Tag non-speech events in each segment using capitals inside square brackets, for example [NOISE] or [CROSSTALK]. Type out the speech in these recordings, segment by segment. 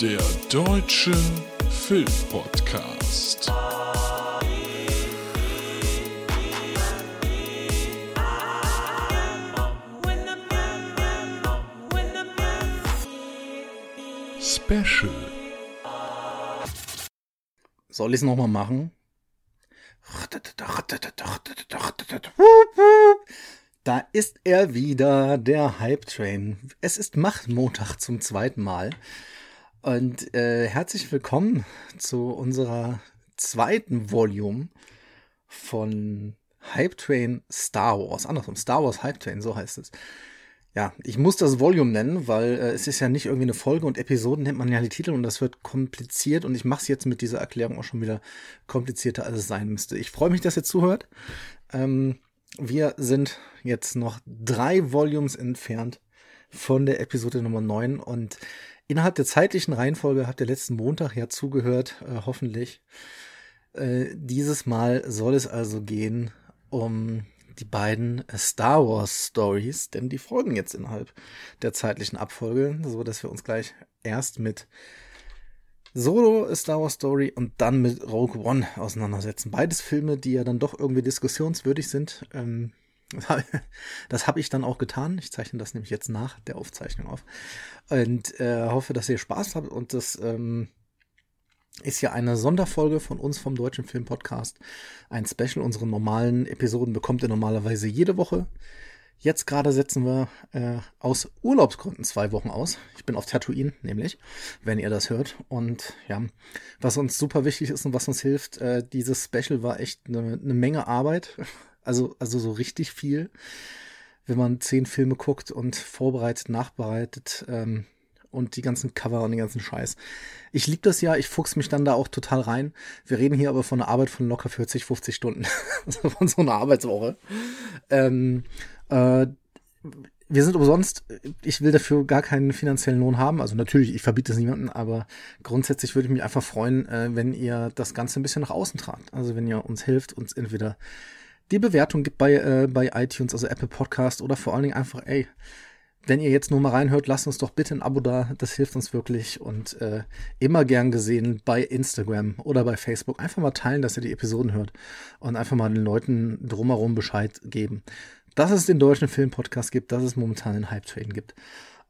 Der Deutsche Filmpodcast. Special. Soll ich es nochmal machen? Da ist er wieder, der Hype Train. Es ist Machtmontag zum zweiten Mal. Und äh, herzlich willkommen zu unserer zweiten Volume von Hype Train Star Wars. Andersrum, Star Wars Hype Train, so heißt es. Ja, ich muss das Volume nennen, weil äh, es ist ja nicht irgendwie eine Folge und Episoden nennt man ja die Titel und das wird kompliziert und ich mache es jetzt mit dieser Erklärung auch schon wieder komplizierter, als es sein müsste. Ich freue mich, dass ihr zuhört. Ähm, wir sind jetzt noch drei Volumes entfernt von der Episode Nummer 9 und innerhalb der zeitlichen Reihenfolge habt ihr letzten Montag ja zugehört, äh, hoffentlich. Äh, dieses Mal soll es also gehen um die beiden Star Wars Stories, denn die folgen jetzt innerhalb der zeitlichen Abfolge, so dass wir uns gleich erst mit Solo Star Wars Story und dann mit Rogue One auseinandersetzen. Beides Filme, die ja dann doch irgendwie diskussionswürdig sind. Ähm, [LAUGHS] das habe ich dann auch getan. Ich zeichne das nämlich jetzt nach der Aufzeichnung auf und äh, hoffe, dass ihr Spaß habt und das ähm, ist ja eine Sonderfolge von uns vom Deutschen Film Podcast. Ein Special. Unsere normalen Episoden bekommt ihr normalerweise jede Woche. Jetzt gerade setzen wir äh, aus Urlaubsgründen zwei Wochen aus. Ich bin auf Tatooine, nämlich, wenn ihr das hört. Und ja, was uns super wichtig ist und was uns hilft, äh, dieses Special war echt eine, eine Menge Arbeit. Also, also so richtig viel. Wenn man zehn Filme guckt und vorbereitet, nachbereitet, ähm, und die ganzen Cover und den ganzen Scheiß. Ich liebe das ja, ich fuchs mich dann da auch total rein. Wir reden hier aber von einer Arbeit von locker 40, 50 Stunden. [LAUGHS] also von so einer Arbeitswoche. Ähm, äh, wir sind umsonst, ich will dafür gar keinen finanziellen Lohn haben. Also natürlich, ich verbiete es niemandem, aber grundsätzlich würde ich mich einfach freuen, äh, wenn ihr das Ganze ein bisschen nach außen tragt. Also wenn ihr uns hilft, uns entweder die Bewertung gibt bei, äh, bei iTunes, also Apple Podcast oder vor allen Dingen einfach, ey, wenn ihr jetzt nur mal reinhört, lasst uns doch bitte ein Abo da. Das hilft uns wirklich. Und äh, immer gern gesehen bei Instagram oder bei Facebook. Einfach mal teilen, dass ihr die Episoden hört. Und einfach mal den Leuten drumherum Bescheid geben. Dass es den deutschen Filmpodcast gibt, dass es momentan einen Hype Train gibt.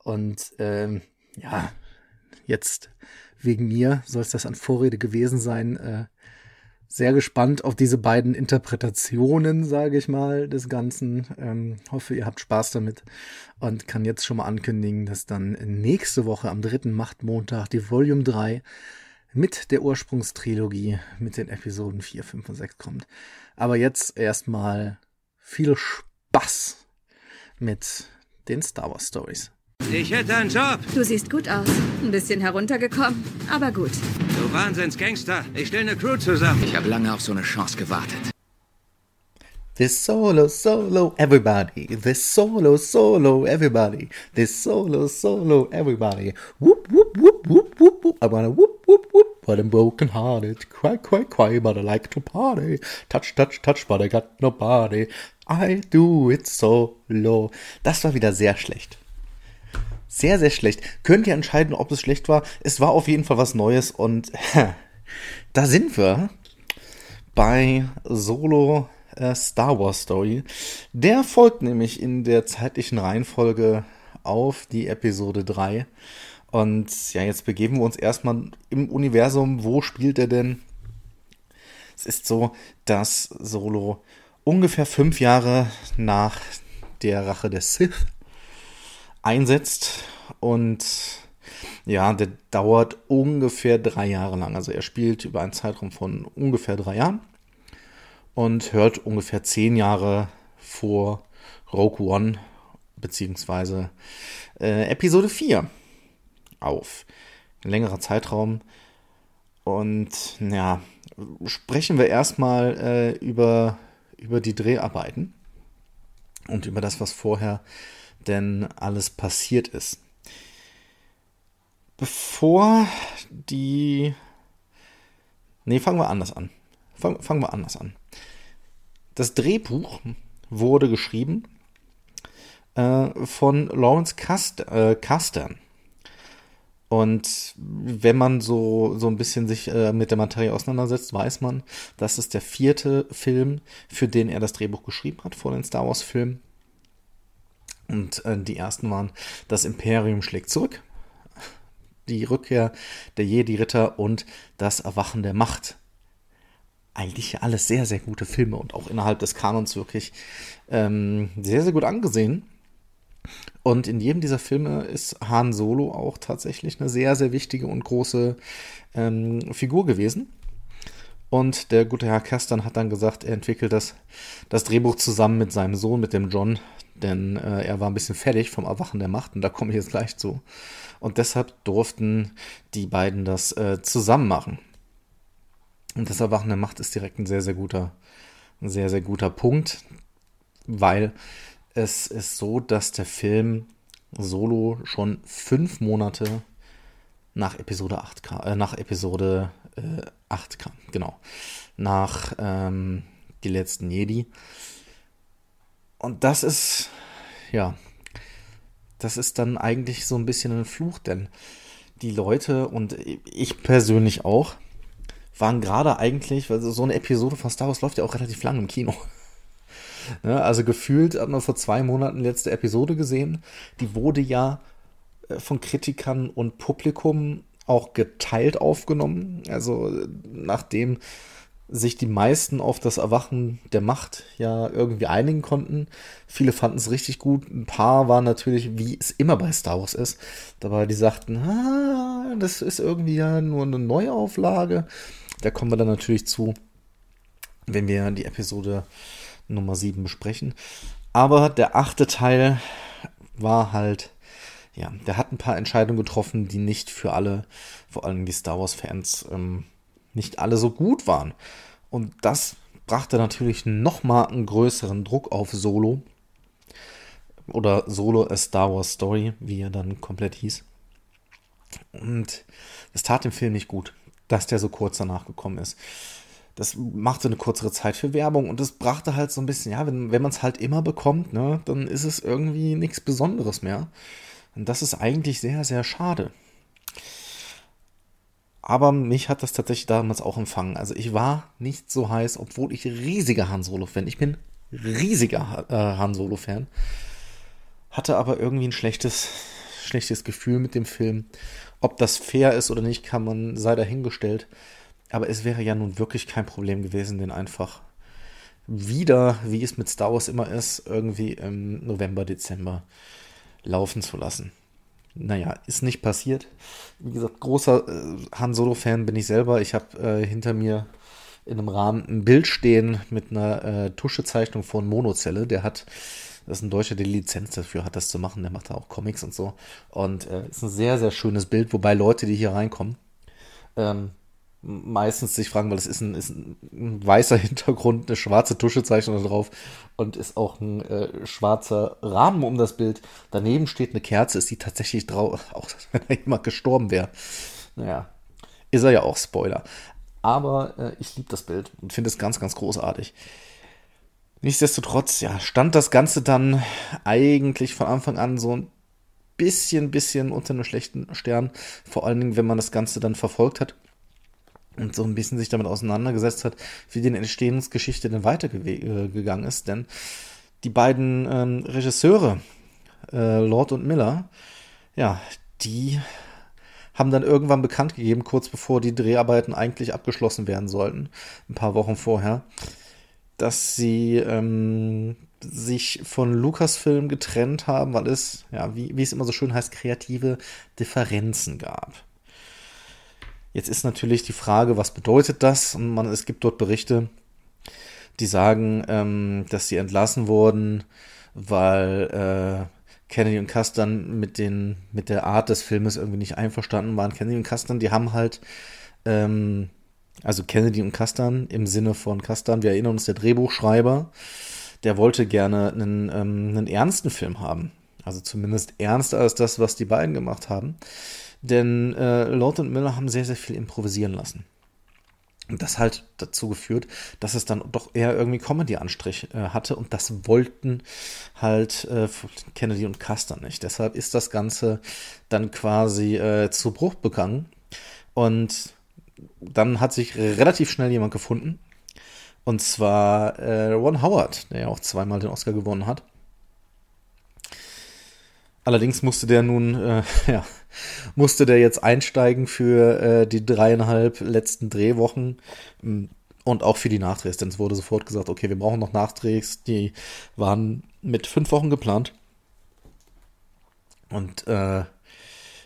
Und ähm, ja, jetzt wegen mir soll es das an Vorrede gewesen sein. Äh, sehr gespannt auf diese beiden Interpretationen, sage ich mal, des Ganzen. Ähm, hoffe, ihr habt Spaß damit und kann jetzt schon mal ankündigen, dass dann nächste Woche am dritten Machtmontag die Volume 3 mit der Ursprungstrilogie mit den Episoden 4, 5 und 6 kommt. Aber jetzt erstmal viel Spaß mit den Star Wars Stories. Ich hätte einen Job. Du siehst gut aus. Ein bisschen heruntergekommen, aber gut. Du Wahnsinnsgangster. Ich stelle eine Crew zusammen. Ich habe lange auf so eine Chance gewartet. This solo, solo, everybody. This solo, solo, everybody. This solo, solo, everybody. Whoop, whoop, whoop, whoop, whoop, whoop. I wanna whoop, whoop, whoop. But I'm broken hearted. Cry, cry, cry, but I like to party. Touch, touch, touch, but I got nobody. I do it solo. Das war wieder sehr schlecht. Sehr, sehr schlecht. Könnt ihr entscheiden, ob es schlecht war. Es war auf jeden Fall was Neues und [LAUGHS] da sind wir bei Solo äh, Star Wars Story. Der folgt nämlich in der zeitlichen Reihenfolge auf die Episode 3. Und ja, jetzt begeben wir uns erstmal im Universum. Wo spielt er denn? Es ist so, dass Solo ungefähr fünf Jahre nach der Rache des Sith einsetzt und ja, der dauert ungefähr drei Jahre lang. Also er spielt über einen Zeitraum von ungefähr drei Jahren und hört ungefähr zehn Jahre vor Rogue One beziehungsweise äh, Episode 4 auf. Ein längerer Zeitraum. Und ja, sprechen wir erstmal äh, über, über die Dreharbeiten und über das, was vorher denn alles passiert ist. Bevor die. Nee, fangen wir anders an. Fangen, fangen wir anders an. Das Drehbuch wurde geschrieben äh, von Lawrence Cast äh, Castern. Und wenn man so, so ein bisschen sich äh, mit der Materie auseinandersetzt, weiß man, das ist der vierte Film, für den er das Drehbuch geschrieben hat, vor den Star Wars-Filmen. Und äh, die ersten waren Das Imperium schlägt zurück, die Rückkehr der Jedi-Ritter und Das Erwachen der Macht. Eigentlich alles sehr, sehr gute Filme und auch innerhalb des Kanons wirklich ähm, sehr, sehr gut angesehen. Und in jedem dieser Filme ist Han Solo auch tatsächlich eine sehr, sehr wichtige und große ähm, Figur gewesen. Und der gute Herr Kastan hat dann gesagt, er entwickelt das, das Drehbuch zusammen mit seinem Sohn, mit dem John, denn äh, er war ein bisschen fertig vom Erwachen der Macht und da komme ich jetzt gleich zu. Und deshalb durften die beiden das äh, zusammen machen. Und das Erwachen der Macht ist direkt ein sehr, sehr guter, ein sehr, sehr guter Punkt, weil es ist so, dass der Film Solo schon fünf Monate nach Episode 8 kam, äh, nach Episode äh, 8 kam, genau. Nach ähm, Die letzten Jedi. Und das ist, ja, das ist dann eigentlich so ein bisschen ein Fluch, denn die Leute und ich persönlich auch waren gerade eigentlich, weil so eine Episode von Star Wars läuft ja auch relativ lang im Kino. [LAUGHS] Ne, also gefühlt hat man vor zwei Monaten letzte Episode gesehen. Die wurde ja äh, von Kritikern und Publikum auch geteilt aufgenommen. Also nachdem sich die meisten auf das Erwachen der Macht ja irgendwie einigen konnten. Viele fanden es richtig gut. Ein paar waren natürlich, wie es immer bei Star Wars ist, dabei die sagten, ah, das ist irgendwie ja nur eine Neuauflage. Da kommen wir dann natürlich zu, wenn wir die Episode Nummer 7 besprechen. Aber der achte Teil war halt, ja, der hat ein paar Entscheidungen getroffen, die nicht für alle, vor allem die Star Wars-Fans, ähm, nicht alle so gut waren. Und das brachte natürlich nochmal einen größeren Druck auf Solo. Oder Solo A Star Wars Story, wie er dann komplett hieß. Und es tat dem Film nicht gut, dass der so kurz danach gekommen ist. Das machte eine kürzere Zeit für Werbung und es brachte halt so ein bisschen, ja, wenn, wenn man es halt immer bekommt, ne, dann ist es irgendwie nichts Besonderes mehr. Und das ist eigentlich sehr, sehr schade. Aber mich hat das tatsächlich damals auch empfangen. Also ich war nicht so heiß, obwohl ich riesiger Han Solo-Fan. Ich bin riesiger äh, Han Solo-Fan. Hatte aber irgendwie ein schlechtes, schlechtes Gefühl mit dem Film. Ob das fair ist oder nicht, kann man sei dahingestellt. Aber es wäre ja nun wirklich kein Problem gewesen, den einfach wieder, wie es mit Star Wars immer ist, irgendwie im November, Dezember laufen zu lassen naja, ist nicht passiert. Wie gesagt, großer äh, Han Solo-Fan bin ich selber. Ich habe äh, hinter mir in einem Rahmen ein Bild stehen mit einer äh, Tuschezeichnung von Monozelle. Der hat, das ist ein Deutscher, der die Lizenz dafür hat, das zu machen. Der macht da auch Comics und so. Und äh, ist ein sehr, sehr schönes Bild, wobei Leute, die hier reinkommen, ähm, meistens sich fragen, weil es ist ein, ist ein, weißer [LAUGHS] Hintergrund, eine schwarze Tuschezeichnung drauf und ist auch ein äh, schwarzer Rahmen um das Bild. Daneben steht eine Kerze, ist die tatsächlich drauf, [LAUGHS] auch wenn er jemand gestorben wäre. Naja, ist er ja auch Spoiler. Aber äh, ich liebe das Bild und finde es ganz, ganz großartig. Nichtsdestotrotz, ja, stand das Ganze dann eigentlich von Anfang an so ein bisschen, bisschen unter einem schlechten Stern. Vor allen Dingen, wenn man das Ganze dann verfolgt hat und so ein bisschen sich damit auseinandergesetzt hat, wie die Entstehungsgeschichte denn weitergegangen ist. Denn die beiden ähm, Regisseure, äh, Lord und Miller, ja, die haben dann irgendwann bekannt gegeben, kurz bevor die Dreharbeiten eigentlich abgeschlossen werden sollten, ein paar Wochen vorher, dass sie ähm, sich von Lucasfilm getrennt haben, weil es, ja, wie, wie es immer so schön heißt, kreative Differenzen gab. Jetzt ist natürlich die Frage, was bedeutet das? Und man, es gibt dort Berichte, die sagen, ähm, dass sie entlassen wurden, weil äh, Kennedy und Kastan mit, mit der Art des Filmes irgendwie nicht einverstanden waren. Kennedy und Kastan, die haben halt, ähm, also Kennedy und Kastan im Sinne von Kastan, wir erinnern uns, der Drehbuchschreiber, der wollte gerne einen, ähm, einen ernsten Film haben. Also zumindest ernster als das, was die beiden gemacht haben. Denn äh, Lord und Miller haben sehr, sehr viel improvisieren lassen. das halt dazu geführt, dass es dann doch eher irgendwie Comedy-Anstrich äh, hatte und das wollten halt äh, Kennedy und Custer nicht. Deshalb ist das Ganze dann quasi äh, zu Bruch begangen und dann hat sich relativ schnell jemand gefunden und zwar äh, Ron Howard, der ja auch zweimal den Oscar gewonnen hat. Allerdings musste der nun, äh, [LAUGHS] ja, musste der jetzt einsteigen für äh, die dreieinhalb letzten Drehwochen mm, und auch für die Nachdrehs, denn es wurde sofort gesagt, okay, wir brauchen noch Nachdrehs, die waren mit fünf Wochen geplant. Und äh,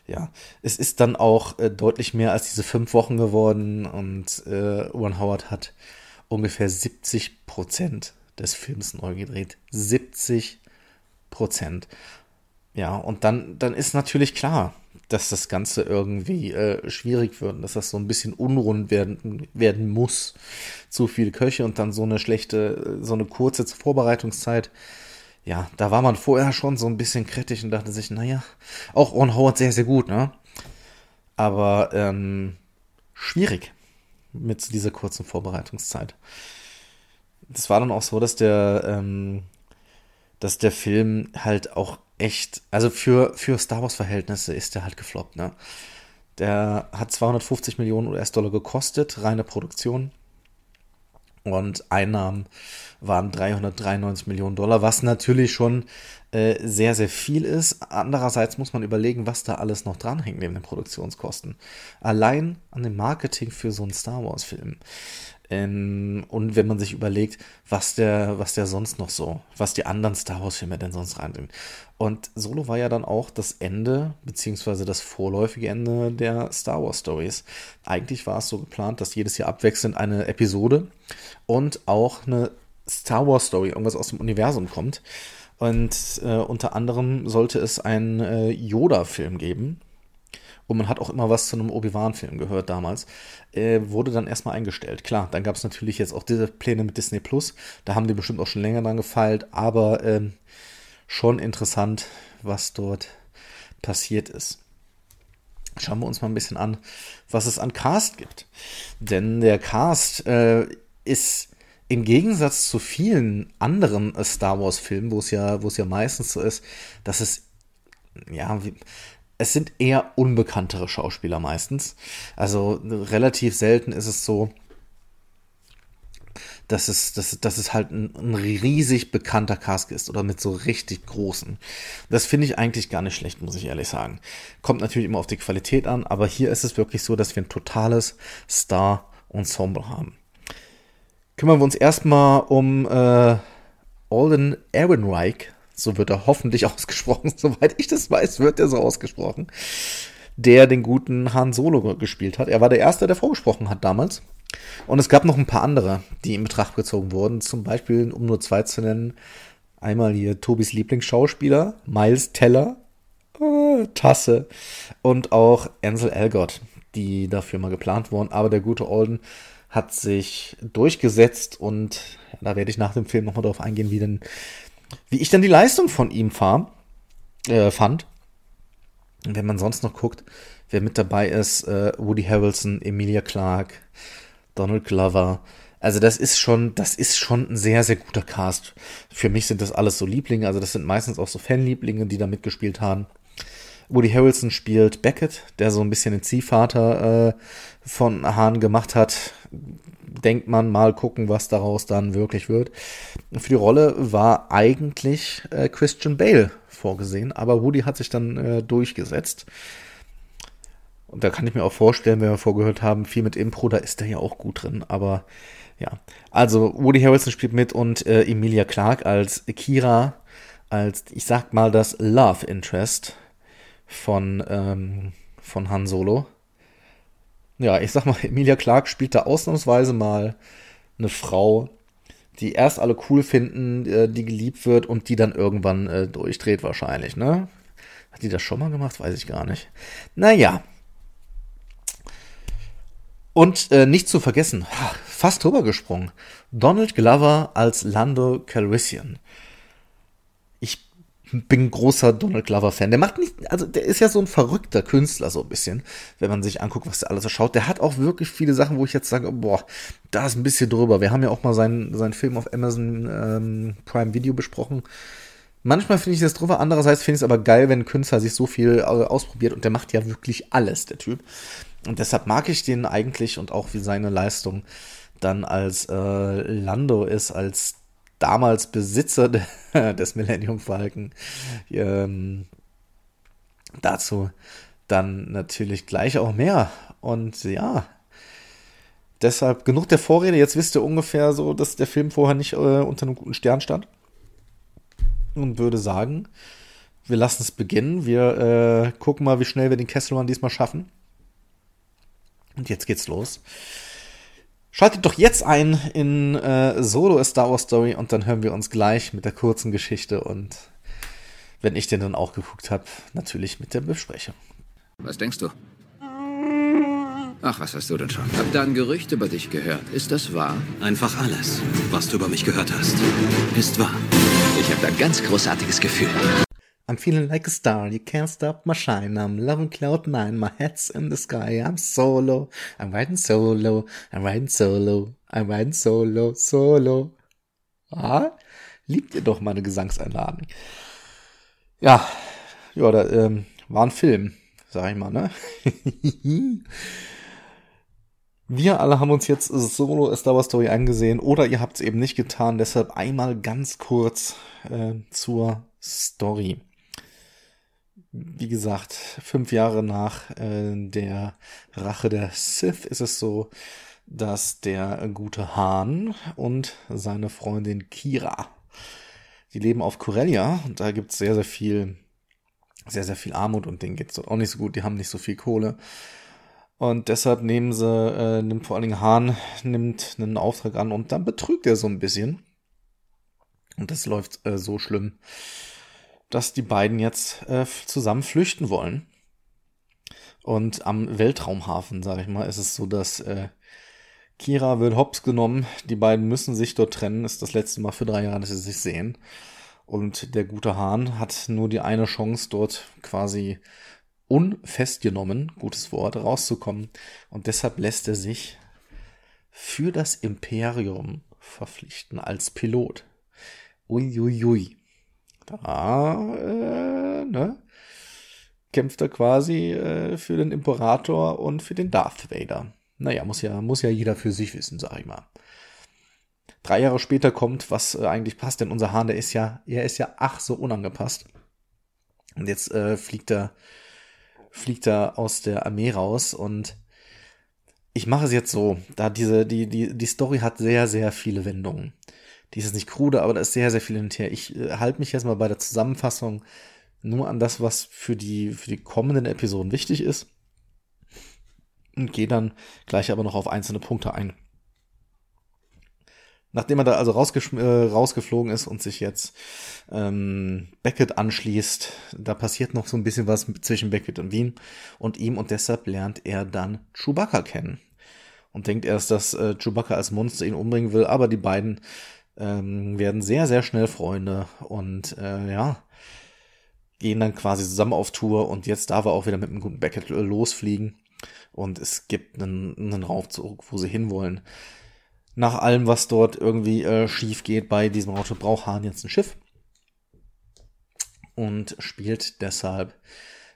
ja, es ist dann auch äh, deutlich mehr als diese fünf Wochen geworden und äh, Ron Howard hat ungefähr 70 Prozent des Films neu gedreht. 70 Prozent. Ja, und dann, dann ist natürlich klar, dass das Ganze irgendwie äh, schwierig wird, dass das so ein bisschen unrund werden, werden muss. Zu viele Köche und dann so eine schlechte, so eine kurze Vorbereitungszeit. Ja, da war man vorher schon so ein bisschen kritisch und dachte sich, naja, auch Ron Howard sehr, sehr gut, ne? Aber ähm, schwierig mit dieser kurzen Vorbereitungszeit. Das war dann auch so, dass der, ähm, dass der Film halt auch echt, also für, für Star Wars-Verhältnisse ist der halt gefloppt, ne? Der hat 250 Millionen US-Dollar gekostet, reine Produktion. Und Einnahmen waren 393 Millionen Dollar, was natürlich schon äh, sehr, sehr viel ist. Andererseits muss man überlegen, was da alles noch dranhängt neben den Produktionskosten. Allein an dem Marketing für so einen Star Wars-Film. Ähm, und wenn man sich überlegt, was der, was der sonst noch so, was die anderen Star Wars-Filme denn sonst reinbringen. Und Solo war ja dann auch das Ende, beziehungsweise das vorläufige Ende der Star Wars Stories. Eigentlich war es so geplant, dass jedes Jahr abwechselnd eine Episode und auch eine Star Wars Story, irgendwas aus dem Universum kommt. Und äh, unter anderem sollte es einen äh, Yoda-Film geben. Und man hat auch immer was zu einem Obi-Wan-Film gehört damals. Äh, wurde dann erstmal eingestellt. Klar, dann gab es natürlich jetzt auch diese Pläne mit Disney Plus. Da haben die bestimmt auch schon länger dran gefeilt. Aber ähm, schon interessant, was dort passiert ist. Schauen wir uns mal ein bisschen an, was es an Cast gibt. Denn der Cast äh, ist im Gegensatz zu vielen anderen äh, Star Wars Filmen, wo es ja, wo es ja meistens so ist, dass es ja, es sind eher unbekanntere Schauspieler meistens. Also relativ selten ist es so, dass es, dass, dass es halt ein, ein riesig bekannter Cast ist oder mit so richtig großen. Das finde ich eigentlich gar nicht schlecht, muss ich ehrlich sagen. Kommt natürlich immer auf die Qualität an, aber hier ist es wirklich so, dass wir ein totales Star-Ensemble haben kümmern wir uns erstmal um äh, Alden Ehrenreich. So wird er hoffentlich [LAUGHS] ausgesprochen. Soweit ich das weiß, wird er so ausgesprochen. Der den guten Han Solo gespielt hat. Er war der Erste, der vorgesprochen hat damals. Und es gab noch ein paar andere, die in Betracht gezogen wurden. Zum Beispiel, um nur zwei zu nennen, einmal hier Tobis Lieblingsschauspieler, Miles Teller, äh, Tasse und auch Ansel Elgott, die dafür mal geplant wurden. Aber der gute Alden hat sich durchgesetzt und da werde ich nach dem Film nochmal drauf eingehen, wie denn, wie ich dann die Leistung von ihm fahr, äh, fand. Und wenn man sonst noch guckt, wer mit dabei ist, äh, Woody Harrelson, Emilia Clarke, Donald Glover. Also das ist schon, das ist schon ein sehr, sehr guter Cast. Für mich sind das alles so Lieblinge, also das sind meistens auch so Fanlieblinge, die da mitgespielt haben. Woody Harrelson spielt Beckett, der so ein bisschen den Ziehvater äh, von Hahn gemacht hat. Denkt man mal gucken, was daraus dann wirklich wird. Für die Rolle war eigentlich äh, Christian Bale vorgesehen, aber Woody hat sich dann äh, durchgesetzt. Und da kann ich mir auch vorstellen, wenn wir vorgehört haben, viel mit Impro, da ist er ja auch gut drin. Aber ja, also Woody Harrelson spielt mit und äh, Emilia Clarke als Kira, als ich sag mal das Love Interest von, ähm, von Han Solo. Ja, ich sag mal, [LAUGHS] Emilia Clark spielt da ausnahmsweise mal eine Frau, die erst alle cool finden, äh, die geliebt wird und die dann irgendwann äh, durchdreht wahrscheinlich, ne? Hat die das schon mal gemacht? Weiß ich gar nicht. Naja. Und äh, nicht zu vergessen, fast drüber gesprungen, Donald Glover als Lando Calrissian. Bin großer Donald Glover-Fan. Der macht nicht, also der ist ja so ein verrückter Künstler, so ein bisschen, wenn man sich anguckt, was der alles so schaut. Der hat auch wirklich viele Sachen, wo ich jetzt sage, boah, da ist ein bisschen drüber. Wir haben ja auch mal seinen, seinen Film auf Amazon ähm, Prime Video besprochen. Manchmal finde ich das drüber, andererseits finde ich es aber geil, wenn ein Künstler sich so viel äh, ausprobiert und der macht ja wirklich alles, der Typ. Und deshalb mag ich den eigentlich und auch wie seine Leistung dann als äh, Lando ist, als damals Besitzer de, [LAUGHS] des Millennium Falcon. Ähm, dazu dann natürlich gleich auch mehr. Und ja, deshalb genug der Vorrede. Jetzt wisst ihr ungefähr so, dass der Film vorher nicht äh, unter einem guten Stern stand. Und würde sagen, wir lassen es beginnen. Wir äh, gucken mal, wie schnell wir den Kesselmann diesmal schaffen. Und jetzt geht's los. Schaltet doch jetzt ein in äh, Solo A Star Wars Story und dann hören wir uns gleich mit der kurzen Geschichte und wenn ich den dann auch geguckt habe, natürlich mit der Besprechung. Was denkst du? Ach, was hast du denn schon? Hab da ein Gerücht über dich gehört. Ist das wahr? Einfach alles, was du über mich gehört hast, ist wahr. Ich habe da ein ganz großartiges Gefühl. I'm feeling like a star, you can't stop my shine. I'm loving cloud nine, my head's in the sky. I'm solo, I'm riding solo, I'm riding solo, I'm riding solo, solo. Ah, liebt ihr doch meine Gesangseinlagen. Ja, ja, da ähm, war ein Film, sag ich mal, ne? [LAUGHS] Wir alle haben uns jetzt Solo A Star Wars Story angesehen oder ihr habt es eben nicht getan, deshalb einmal ganz kurz äh, zur Story wie gesagt, fünf Jahre nach äh, der Rache der Sith ist es so, dass der gute Hahn und seine Freundin Kira, die leben auf Corellia und da gibt's sehr, sehr viel, sehr, sehr viel Armut und denen geht's dort auch nicht so gut, die haben nicht so viel Kohle. Und deshalb nehmen sie, äh, nimmt vor allen Dingen Hahn, nimmt einen Auftrag an und dann betrügt er so ein bisschen. Und das läuft äh, so schlimm, dass die beiden jetzt äh, zusammen flüchten wollen. Und am Weltraumhafen, sage ich mal, ist es so, dass äh, Kira wird hops genommen. Die beiden müssen sich dort trennen. Ist das letzte Mal für drei Jahre, dass sie sich sehen. Und der gute Hahn hat nur die eine Chance, dort quasi unfestgenommen, gutes Wort, rauszukommen. Und deshalb lässt er sich für das Imperium verpflichten als Pilot. Uiuiui. Ui, ui da äh, ne, kämpft er quasi äh, für den Imperator und für den Darth Vader. Naja, muss ja, muss ja jeder für sich wissen, sag ich mal. Drei Jahre später kommt, was äh, eigentlich passt, denn unser Hahn, der ist ja, er ist ja ach so unangepasst. Und jetzt äh, fliegt er, fliegt er aus der Armee raus und ich mache es jetzt so, da diese, die, die, die Story hat sehr, sehr viele Wendungen. Die ist nicht krude, aber da ist sehr, sehr viel hinterher. Ich äh, halte mich jetzt mal bei der Zusammenfassung nur an das, was für die, für die kommenden Episoden wichtig ist. Und gehe dann gleich aber noch auf einzelne Punkte ein. Nachdem er da also äh, rausgeflogen ist und sich jetzt ähm, Beckett anschließt, da passiert noch so ein bisschen was zwischen Beckett und Wien und ihm und deshalb lernt er dann Chewbacca kennen. Und denkt erst, dass äh, Chewbacca als Monster ihn umbringen will, aber die beiden ähm, werden sehr, sehr schnell Freunde und äh, ja, gehen dann quasi zusammen auf Tour und jetzt darf er auch wieder mit einem guten Beckett losfliegen und es gibt einen, einen Raufzug, wo sie hinwollen. Nach allem, was dort irgendwie äh, schief geht bei diesem Auto, braucht Hahn jetzt ein Schiff und spielt deshalb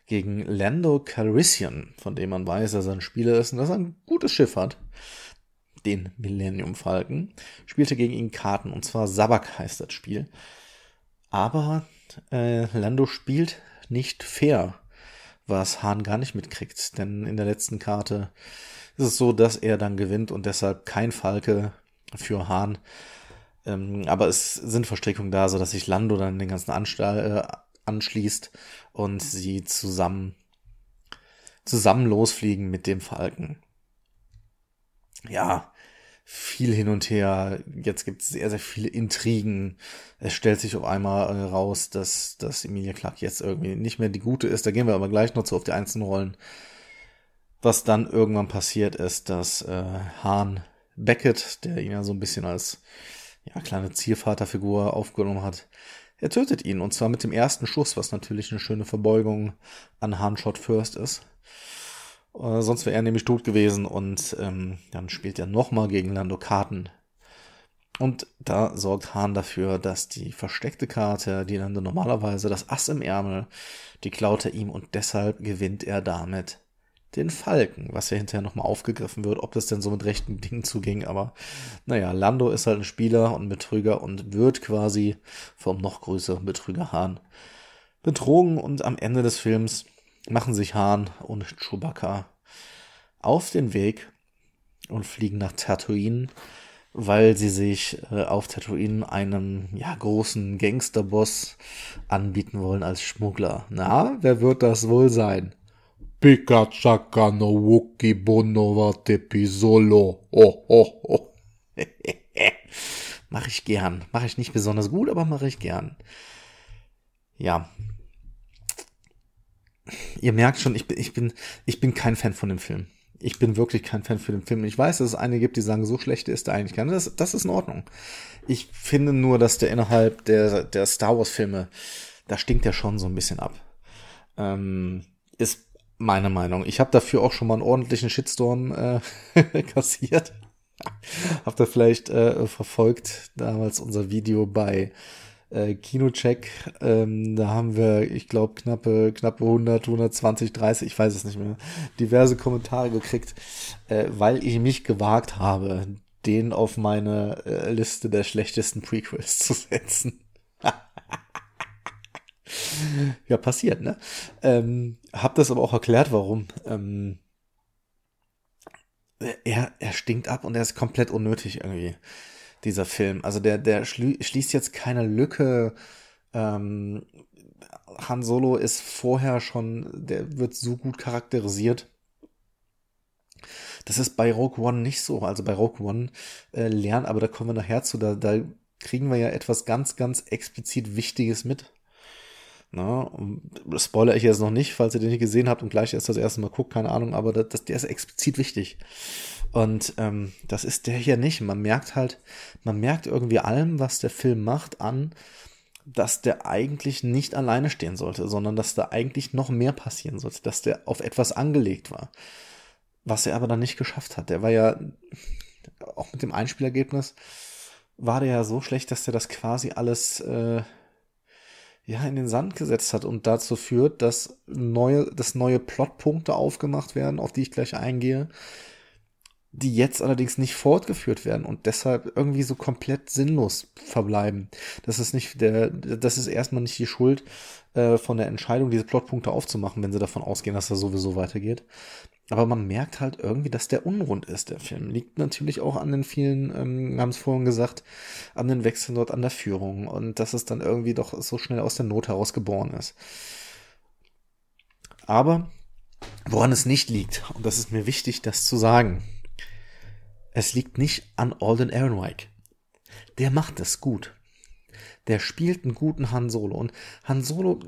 gegen Lando Calrissian, von dem man weiß, dass er ein Spieler ist und dass er ein gutes Schiff hat den Millennium Falcon, spielte gegen ihn Karten, und zwar Sabak heißt das Spiel. Aber äh, Lando spielt nicht fair, was Hahn gar nicht mitkriegt, denn in der letzten Karte ist es so, dass er dann gewinnt und deshalb kein Falke für Hahn. Ähm, aber es sind Verstrickungen da, so dass sich Lando dann den ganzen Anstall, äh, anschließt und sie zusammen zusammen losfliegen mit dem Falken. Ja, viel hin und her. Jetzt gibt es sehr, sehr viele Intrigen. Es stellt sich auf einmal äh, raus, dass, dass Emilia Clark jetzt irgendwie nicht mehr die gute ist. Da gehen wir aber gleich noch zu auf die einzelnen Rollen. Was dann irgendwann passiert ist, dass äh, Hahn Beckett, der ihn ja so ein bisschen als ja, kleine Zielvaterfigur aufgenommen hat, Er tötet ihn und zwar mit dem ersten Schuss, was natürlich eine schöne Verbeugung an Handshot First ist. Äh, sonst wäre er nämlich tot gewesen und ähm, dann spielt er nochmal gegen Lando Karten. Und da sorgt Hahn dafür, dass die versteckte Karte, die Lando normalerweise das Ass im Ärmel, die klaut er ihm und deshalb gewinnt er damit den Falken, was ja hinterher nochmal aufgegriffen wird, ob das denn so mit rechten Dingen zuging, aber naja, Lando ist halt ein Spieler und ein Betrüger und wird quasi vom noch größeren Betrüger Hahn betrogen und am Ende des Films machen sich Hahn und Chewbacca auf den Weg und fliegen nach Tatooine, weil sie sich äh, auf Tatooine einem ja, großen Gangsterboss anbieten wollen als Schmuggler. Na, wer wird das wohl sein? Pikachaka no Wookie Bonowate Pisolo. Oh, oh, [LAUGHS] oh. mach ich gern. Mache ich nicht besonders gut, aber mache ich gern. Ja. Ihr merkt schon, ich bin, ich bin, ich bin kein Fan von dem Film. Ich bin wirklich kein Fan für den Film. Ich weiß, dass es einige gibt, die sagen, so schlecht ist er eigentlich gar nicht. Das, das ist in Ordnung. Ich finde nur, dass der innerhalb der, der Star Wars Filme, da stinkt er schon so ein bisschen ab. Ähm, ist meine Meinung. Ich habe dafür auch schon mal einen ordentlichen Shitstorm äh, [LAUGHS] kassiert. Habt ihr vielleicht äh, verfolgt, damals unser Video bei äh, Kinocheck. Ähm, da haben wir, ich glaube, knappe, knappe 100, 120, 30, ich weiß es nicht mehr, diverse Kommentare gekriegt, äh, weil ich mich gewagt habe, den auf meine äh, Liste der schlechtesten Prequels zu setzen. [LAUGHS] ja, passiert, ne? Ähm, hab das aber auch erklärt, warum. Ähm, er, er stinkt ab und er ist komplett unnötig irgendwie, dieser Film. Also der, der schließt jetzt keine Lücke. Ähm, Han Solo ist vorher schon, der wird so gut charakterisiert. Das ist bei Rogue One nicht so. Also bei Rogue One äh, lernen, aber da kommen wir nachher zu, da, da kriegen wir ja etwas ganz, ganz explizit Wichtiges mit. Na, spoiler ich jetzt noch nicht, falls ihr den nicht gesehen habt und gleich erst das erste Mal guckt, keine Ahnung, aber das, das, der ist explizit wichtig. Und ähm, das ist der hier nicht. Man merkt halt, man merkt irgendwie allem, was der Film macht, an, dass der eigentlich nicht alleine stehen sollte, sondern dass da eigentlich noch mehr passieren sollte, dass der auf etwas angelegt war. Was er aber dann nicht geschafft hat. Der war ja, auch mit dem Einspielergebnis, war der ja so schlecht, dass der das quasi alles äh, ja, in den Sand gesetzt hat und dazu führt, dass neue, dass neue Plotpunkte aufgemacht werden, auf die ich gleich eingehe, die jetzt allerdings nicht fortgeführt werden und deshalb irgendwie so komplett sinnlos verbleiben. Das ist nicht der, das ist erstmal nicht die Schuld äh, von der Entscheidung, diese Plotpunkte aufzumachen, wenn sie davon ausgehen, dass das sowieso weitergeht. Aber man merkt halt irgendwie, dass der unrund ist, der Film. Liegt natürlich auch an den vielen, ähm, haben es vorhin gesagt, an den Wechseln dort an der Führung und dass es dann irgendwie doch so schnell aus der Not heraus geboren ist. Aber woran es nicht liegt, und das ist mir wichtig, das zu sagen, es liegt nicht an Alden Ehrenreich. Der macht es gut. Der spielt einen guten Han Solo und Han Solo,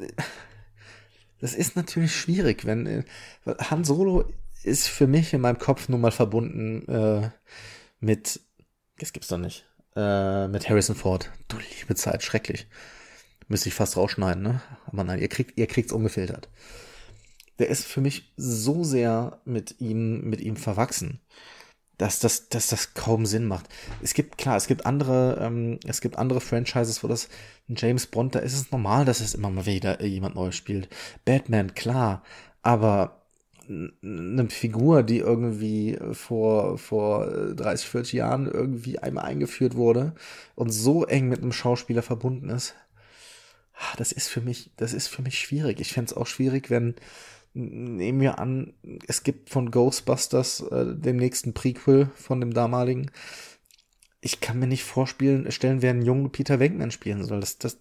das ist natürlich schwierig, wenn äh, Han Solo ist für mich in meinem Kopf nun mal verbunden äh, mit, das gibt's doch nicht, äh, mit Harrison Ford. Du liebe Zeit, schrecklich. Müsste ich fast rausschneiden, ne? Aber nein, ihr kriegt, ihr kriegt's ungefiltert. Der ist für mich so sehr mit ihm, mit ihm verwachsen, dass das, dass das kaum Sinn macht. Es gibt, klar, es gibt andere, ähm, es gibt andere Franchises, wo das James Bond, da ist es normal, dass es immer mal wieder jemand Neues spielt. Batman, klar, aber eine Figur, die irgendwie vor, vor 30, 40 Jahren irgendwie einmal eingeführt wurde und so eng mit einem Schauspieler verbunden ist, das ist für mich, das ist für mich schwierig. Ich fände es auch schwierig, wenn, nehmen wir an, es gibt von Ghostbusters äh, dem nächsten Prequel von dem damaligen. Ich kann mir nicht vorspielen, stellen, wer einen jungen Peter Venkman spielen soll. Das, das,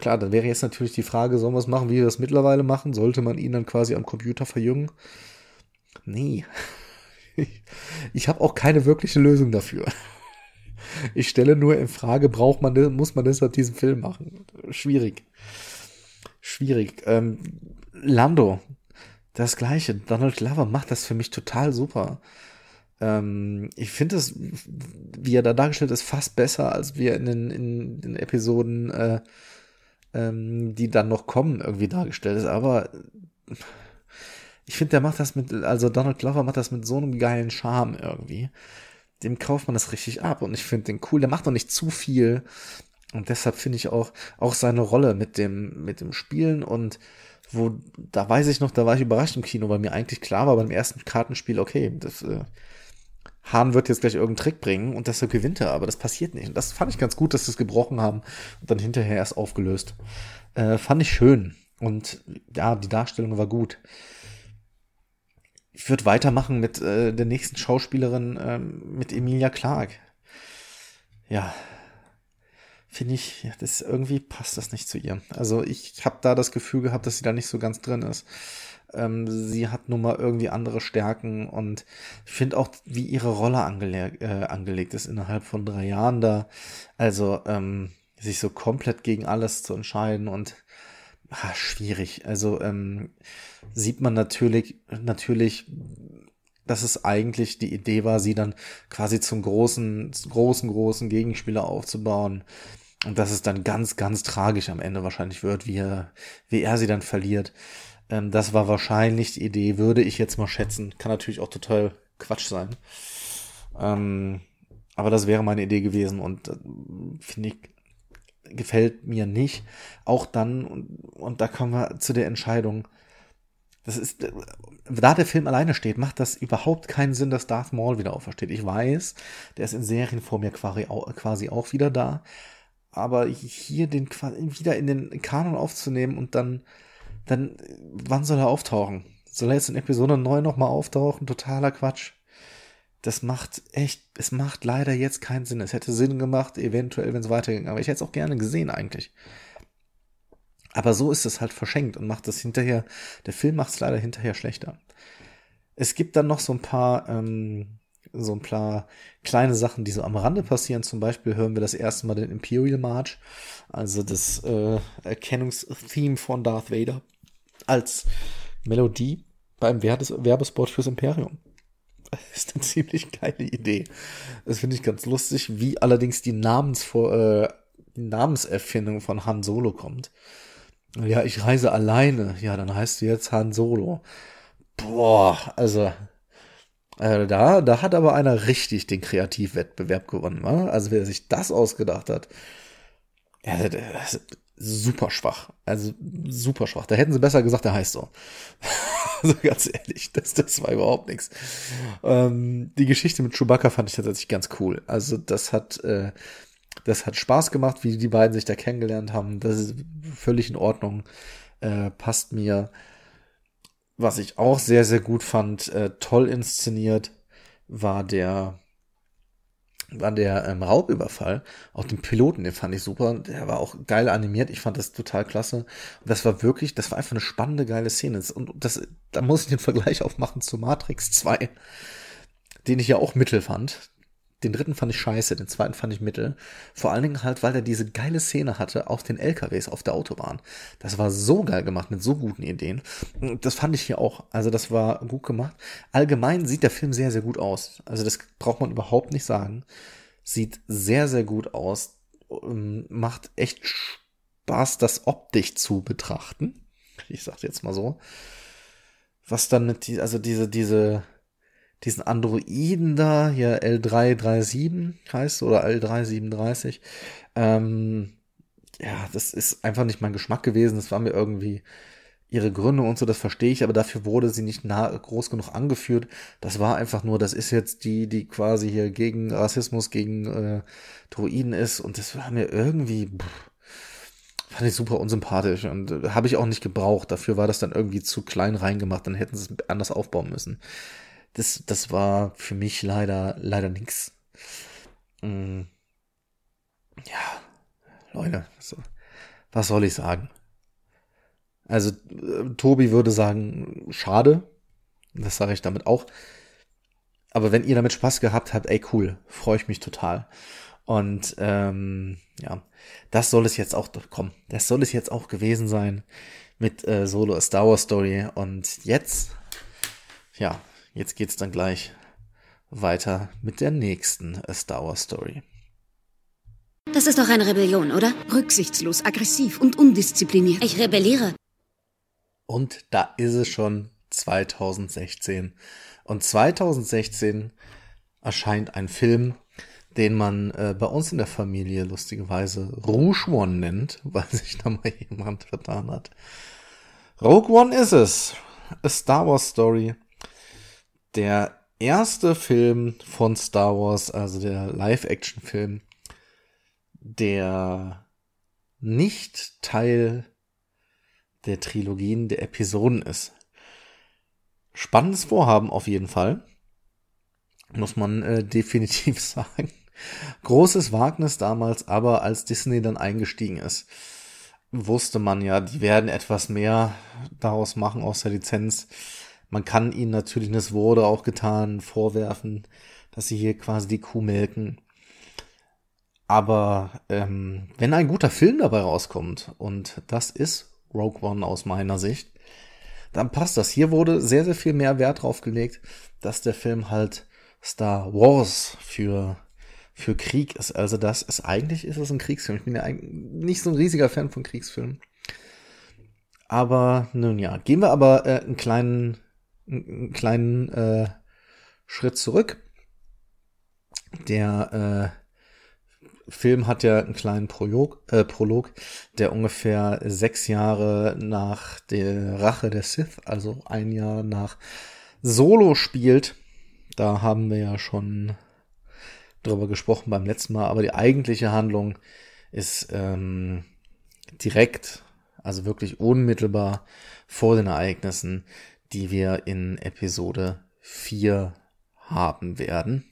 Klar, dann wäre jetzt natürlich die Frage, sollen wir es machen, wie wir das mittlerweile machen? Sollte man ihn dann quasi am Computer verjüngen? Nee. Ich, [LAUGHS] ich habe auch keine wirkliche Lösung dafür. Ich stelle nur in Frage, braucht man, muss man deshalb diesen Film machen? Schwierig. Schwierig. Ähm, Lando, das gleiche. Donald Glover macht das für mich total super. Ähm, ich finde es, wie er da dargestellt ist, fast besser, als wir in den, in den Episoden, äh, ähm, die dann noch kommen, irgendwie dargestellt ist. Aber ich finde, der macht das mit, also Donald Glover macht das mit so einem geilen Charme irgendwie. Dem kauft man das richtig ab und ich finde den cool. Der macht doch nicht zu viel. Und deshalb finde ich auch, auch seine Rolle mit dem, mit dem Spielen und wo, da weiß ich noch, da war ich überrascht im Kino, weil mir eigentlich klar war beim ersten Kartenspiel, okay, das, äh, Hahn wird jetzt gleich irgendeinen Trick bringen und deshalb gewinnt er, aber das passiert nicht. Und das fand ich ganz gut, dass sie es gebrochen haben und dann hinterher erst aufgelöst. Äh, fand ich schön. Und ja, die Darstellung war gut. Ich würde weitermachen mit äh, der nächsten Schauspielerin, ähm, mit Emilia Clark. Ja, finde ich, das irgendwie passt das nicht zu ihr. Also ich habe da das Gefühl gehabt, dass sie da nicht so ganz drin ist. Ähm, sie hat nun mal irgendwie andere Stärken und ich finde auch, wie ihre Rolle angele äh, angelegt ist innerhalb von drei Jahren da. Also ähm, sich so komplett gegen alles zu entscheiden und ah, schwierig. Also ähm, sieht man natürlich, natürlich, dass es eigentlich die Idee war, sie dann quasi zum großen, großen, großen Gegenspieler aufzubauen. Und dass es dann ganz, ganz tragisch am Ende wahrscheinlich wird, wie er, wie er sie dann verliert. Ähm, das war wahrscheinlich die Idee, würde ich jetzt mal schätzen. Kann natürlich auch total Quatsch sein. Ähm, aber das wäre meine Idee gewesen und äh, finde ich, gefällt mir nicht. Auch dann, und, und da kommen wir zu der Entscheidung. Das ist, äh, da der Film alleine steht, macht das überhaupt keinen Sinn, dass Darth Maul wieder aufersteht. Ich weiß, der ist in Serien vor mir quasi auch wieder da. Aber hier den wieder in den Kanon aufzunehmen und dann dann wann soll er auftauchen? Soll er jetzt in Episode 9 nochmal auftauchen? Totaler Quatsch. Das macht echt, es macht leider jetzt keinen Sinn. Es hätte Sinn gemacht, eventuell, wenn es weiterging. Aber ich hätte es auch gerne gesehen eigentlich. Aber so ist es halt verschenkt und macht das hinterher, der Film macht es leider hinterher schlechter. Es gibt dann noch so ein paar, ähm, so ein paar kleine Sachen, die so am Rande passieren. Zum Beispiel hören wir das erste Mal den Imperial March, also das äh, Erkennungstheme von Darth Vader als Melodie beim Werbespot fürs Imperium. Das ist eine [LAUGHS] ziemlich geile Idee. Das finde ich ganz lustig, wie allerdings die, Namensvor äh, die Namenserfindung von Han Solo kommt. Ja, ich reise alleine. Ja, dann heißt du jetzt Han Solo. Boah, also äh, da, da hat aber einer richtig den Kreativwettbewerb gewonnen. Wa? Also wer sich das ausgedacht hat, ja, super schwach. Also super schwach. Da hätten sie besser gesagt, der heißt so. [LAUGHS] also ganz ehrlich, das, das war überhaupt nichts. Ähm, die Geschichte mit Chewbacca fand ich tatsächlich ganz cool. Also das hat, äh, das hat Spaß gemacht, wie die beiden sich da kennengelernt haben. Das ist völlig in Ordnung. Äh, passt mir. Was ich auch sehr, sehr gut fand, äh, toll inszeniert, war der war der ähm, Raubüberfall. Auch den Piloten, den fand ich super. Der war auch geil animiert. Ich fand das total klasse. Und das war wirklich, das war einfach eine spannende, geile Szene. Und das, da muss ich den Vergleich aufmachen zu Matrix 2, den ich ja auch mittel fand. Den dritten fand ich scheiße, den zweiten fand ich mittel. Vor allen Dingen halt, weil er diese geile Szene hatte auf den LKWs auf der Autobahn. Das war so geil gemacht, mit so guten Ideen. Das fand ich hier auch. Also das war gut gemacht. Allgemein sieht der Film sehr, sehr gut aus. Also das braucht man überhaupt nicht sagen. Sieht sehr, sehr gut aus. Ähm, macht echt Spaß, das optisch zu betrachten. Ich sag's jetzt mal so. Was dann mit die, also diese, diese, diesen Androiden da, hier L337 heißt oder L337. Ähm, ja, das ist einfach nicht mein Geschmack gewesen. Das war mir irgendwie ihre Gründe und so, das verstehe ich, aber dafür wurde sie nicht nah, groß genug angeführt. Das war einfach nur, das ist jetzt die, die quasi hier gegen Rassismus, gegen äh, Druiden ist und das war mir irgendwie, pff, fand ich super unsympathisch und äh, habe ich auch nicht gebraucht. Dafür war das dann irgendwie zu klein reingemacht, dann hätten sie es anders aufbauen müssen das, das war für mich leider, leider nix. Mm. Ja, Leute, so, was soll ich sagen? Also, äh, Tobi würde sagen, schade. Das sage ich damit auch. Aber wenn ihr damit Spaß gehabt habt, ey, cool, freue ich mich total. Und ähm, ja, das soll es jetzt auch kommen. Das soll es jetzt auch gewesen sein mit äh, Solo A Star Wars Story. Und jetzt, ja, jetzt geht's dann gleich weiter mit der nächsten A Star Wars Story. Das ist doch eine Rebellion, oder? Rücksichtslos, aggressiv und undiszipliniert. Ich rebelliere. Und da ist es schon 2016. Und 2016 erscheint ein Film, den man äh, bei uns in der Familie lustigerweise Rouge One nennt, [LAUGHS] weil sich da mal jemand vertan hat. Rogue One ist es. A Star Wars Story. Der erste Film von Star Wars, also der Live-Action-Film, der nicht Teil der Trilogien der Episoden ist. Spannendes Vorhaben auf jeden Fall. Muss man äh, [LAUGHS] definitiv sagen. Großes Wagnis damals, aber als Disney dann eingestiegen ist, wusste man ja, die werden etwas mehr daraus machen aus der Lizenz. Man kann ihnen natürlich, das wurde auch getan, vorwerfen, dass sie hier quasi die Kuh melken. Aber ähm, wenn ein guter Film dabei rauskommt, und das ist Rogue One aus meiner Sicht, dann passt das. Hier wurde sehr, sehr viel mehr Wert drauf gelegt, dass der Film halt Star Wars für, für Krieg ist. Also das ist, eigentlich ist es ein Kriegsfilm. Ich bin ja nicht so ein riesiger Fan von Kriegsfilmen. Aber nun ja, gehen wir aber äh, einen kleinen, einen kleinen äh, Schritt zurück. Der äh, Film hat ja einen kleinen Prolog, äh, Prolog, der ungefähr sechs Jahre nach der Rache der Sith, also ein Jahr nach Solo spielt. Da haben wir ja schon drüber gesprochen beim letzten Mal, aber die eigentliche Handlung ist ähm, direkt, also wirklich unmittelbar vor den Ereignissen, die wir in Episode 4 haben werden.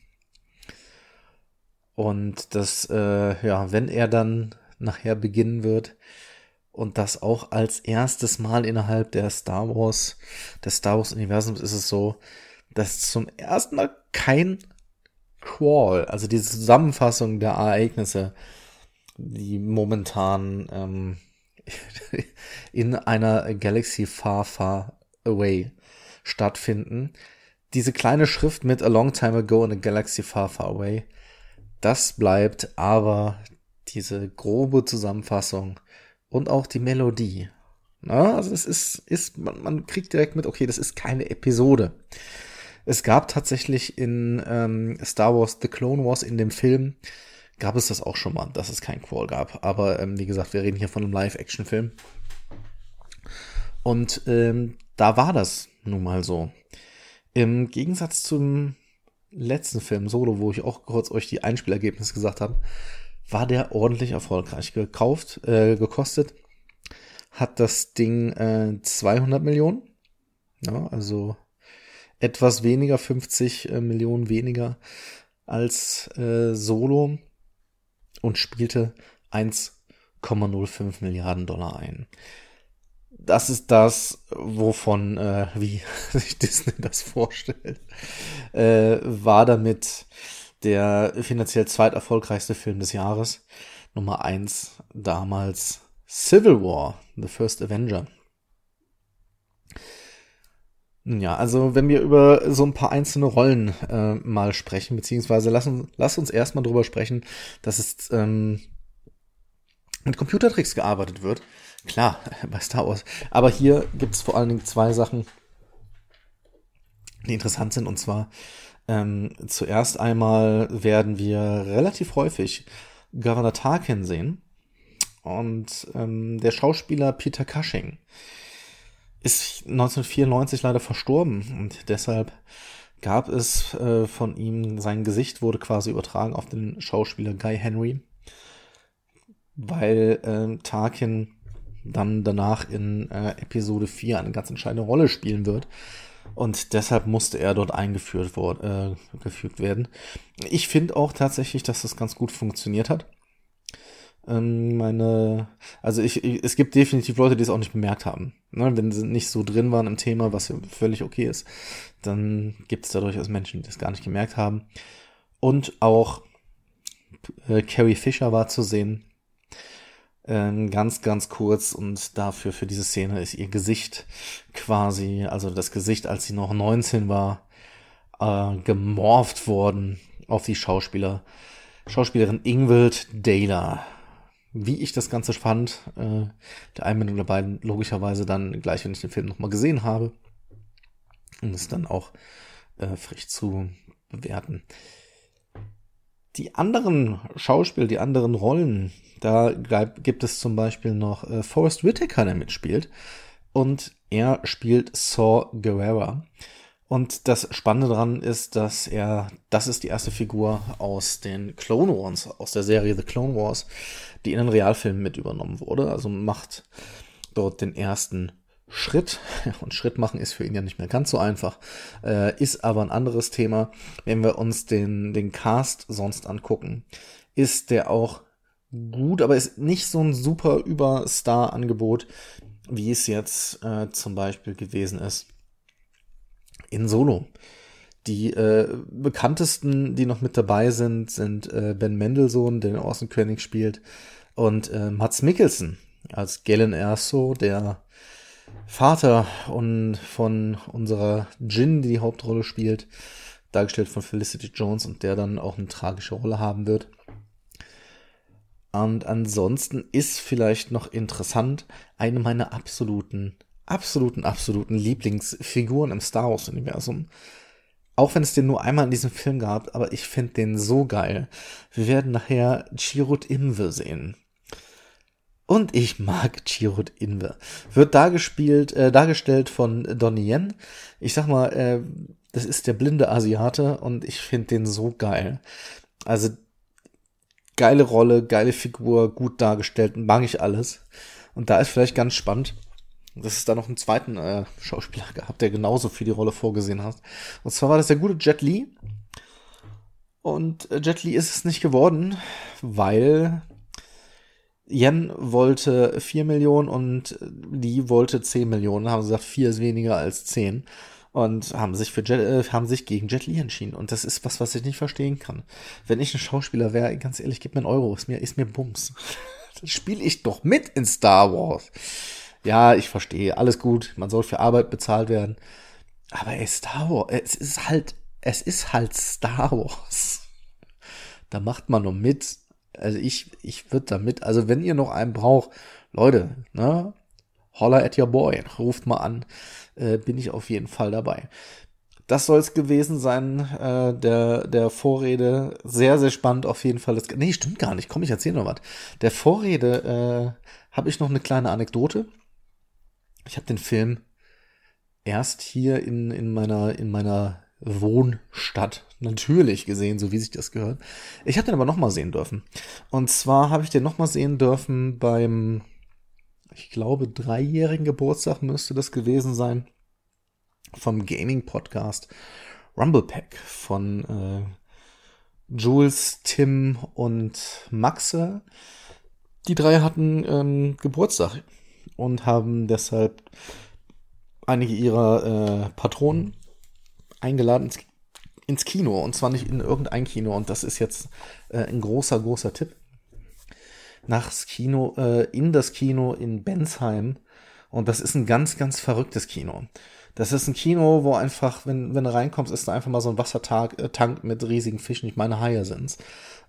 Und das, äh, ja, wenn er dann nachher beginnen wird und das auch als erstes Mal innerhalb der Star Wars, des Star Wars Universums ist es so, dass zum ersten Mal kein Crawl, also diese Zusammenfassung der Ereignisse, die momentan ähm, [LAUGHS] in einer Galaxy far, far away stattfinden. Diese kleine Schrift mit A long time ago in a galaxy far, far away das bleibt aber diese grobe Zusammenfassung und auch die Melodie. Na, also es ist, ist man, man kriegt direkt mit, okay, das ist keine Episode. Es gab tatsächlich in ähm, Star Wars The Clone Wars in dem Film, gab es das auch schon mal, dass es kein Qual gab. Aber ähm, wie gesagt, wir reden hier von einem Live-Action-Film. Und ähm, da war das nun mal so. Im Gegensatz zum letzten Film Solo, wo ich auch kurz euch die Einspielergebnisse gesagt habe, war der ordentlich erfolgreich. Gekauft, äh, gekostet hat das Ding äh, 200 Millionen. Ja, also etwas weniger, 50 äh, Millionen weniger als äh, Solo und spielte 1,05 Milliarden Dollar ein das ist das, wovon, äh, wie [LAUGHS] sich Disney das vorstellt, äh, war damit der finanziell zweiterfolgreichste Film des Jahres. Nummer eins damals Civil War, The First Avenger. Ja, also wenn wir über so ein paar einzelne Rollen äh, mal sprechen, beziehungsweise lass uns, lass uns erstmal drüber sprechen, dass es ähm, mit Computertricks gearbeitet wird. Klar, [LAUGHS] bei Star Wars. Aber hier gibt es vor allen Dingen zwei Sachen, die interessant sind. Und zwar ähm, zuerst einmal werden wir relativ häufig Governor Tarkin sehen. Und ähm, der Schauspieler Peter Cushing ist 1994 leider verstorben. Und deshalb gab es äh, von ihm, sein Gesicht wurde quasi übertragen auf den Schauspieler Guy Henry. Weil äh, Tarkin dann danach in äh, Episode 4 eine ganz entscheidende Rolle spielen wird. Und deshalb musste er dort eingeführt worden, äh, gefügt werden. Ich finde auch tatsächlich, dass das ganz gut funktioniert hat. Ähm, meine, also ich, ich, es gibt definitiv Leute, die es auch nicht bemerkt haben. Ne? Wenn sie nicht so drin waren im Thema, was ja völlig okay ist, dann gibt es da durchaus Menschen, die das gar nicht gemerkt haben. Und auch äh, Carrie Fisher war zu sehen, ähm, ganz, ganz kurz und dafür, für diese Szene ist ihr Gesicht quasi, also das Gesicht, als sie noch 19 war, äh, gemorpht worden auf die Schauspieler, Schauspielerin Ingvild Daler. Wie ich das Ganze fand, äh, der Einbindung der beiden logischerweise dann gleich, wenn ich den Film nochmal gesehen habe, um es dann auch äh, frisch zu bewerten. Die anderen Schauspieler, die anderen Rollen, da gibt es zum Beispiel noch äh, Forrest Whitaker, der mitspielt. Und er spielt Saw Gerrera. Und das Spannende daran ist, dass er, das ist die erste Figur aus den Clone Wars, aus der Serie The Clone Wars, die in den Realfilm mit übernommen wurde. Also macht dort den ersten Schritt. [LAUGHS] Und Schritt machen ist für ihn ja nicht mehr ganz so einfach. Äh, ist aber ein anderes Thema. Wenn wir uns den, den Cast sonst angucken, ist der auch gut, aber ist nicht so ein super Überstar-Angebot, wie es jetzt äh, zum Beispiel gewesen ist in Solo. Die äh, bekanntesten, die noch mit dabei sind, sind äh, Ben Mendelssohn, der den Orson König spielt, und äh, Mats Mikkelsen als Galen Erso, der Vater und von unserer Jin, die die Hauptrolle spielt, dargestellt von Felicity Jones und der dann auch eine tragische Rolle haben wird. Und ansonsten ist vielleicht noch interessant, eine meiner absoluten absoluten, absoluten Lieblingsfiguren im Star Wars-Universum. Auch wenn es den nur einmal in diesem Film gab, aber ich finde den so geil. Wir werden nachher Chirrut Imwe sehen. Und ich mag Chirrut Inwe. Wird dargespielt, äh, dargestellt von Donnie Yen. Ich sag mal, äh, das ist der blinde Asiate und ich finde den so geil. Also geile Rolle, geile Figur, gut dargestellt, mag ich alles. Und da ist vielleicht ganz spannend, dass es da noch einen zweiten äh, Schauspieler gehabt, der genauso für die Rolle vorgesehen hat. Und zwar war das der gute Jet Li. Und äh, Jet Li ist es nicht geworden, weil Yen wollte 4 Millionen und Li wollte 10 Millionen. Haben gesagt, 4 ist weniger als 10. Und haben sich für Jet, äh, haben sich gegen Jet Li entschieden. Und das ist was, was ich nicht verstehen kann. Wenn ich ein Schauspieler wäre, ganz ehrlich, gib mir einen Euro, ist mir, ist mir Bums. [LAUGHS] Das spiele ich doch mit in Star Wars ja, ich verstehe, alles gut, man soll für Arbeit bezahlt werden. Aber ey, Star Wars, es ist halt, es ist halt Star Wars. Da macht man nur mit. Also ich, ich würde da mit, also wenn ihr noch einen braucht, Leute, ne, holler at your boy, ruft mal an, äh, bin ich auf jeden Fall dabei. Das soll es gewesen sein, äh, der, der Vorrede. Sehr, sehr spannend auf jeden Fall. Das, nee, stimmt gar nicht. Komm, ich erzähle noch was. Der Vorrede äh, habe ich noch eine kleine Anekdote. Ich habe den Film erst hier in, in meiner, in meiner Wohnstadt natürlich gesehen, so wie sich das gehört. Ich habe den aber nochmal sehen dürfen. Und zwar habe ich den nochmal sehen dürfen beim, ich glaube, dreijährigen Geburtstag müsste das gewesen sein, vom Gaming-Podcast Rumble Pack von äh, Jules, Tim und Maxe. Die drei hatten ähm, Geburtstag und haben deshalb einige ihrer äh, Patronen eingeladen ins, Kino und zwar nicht in irgendein Kino und das ist jetzt äh, ein großer, großer Tipp. Nachs Kino, äh, in das Kino in Bensheim und das ist ein ganz, ganz verrücktes Kino. Das ist ein Kino, wo einfach, wenn, wenn du reinkommst, ist da einfach mal so ein Wassertank äh, mit riesigen Fischen. Ich meine, Haie sind's.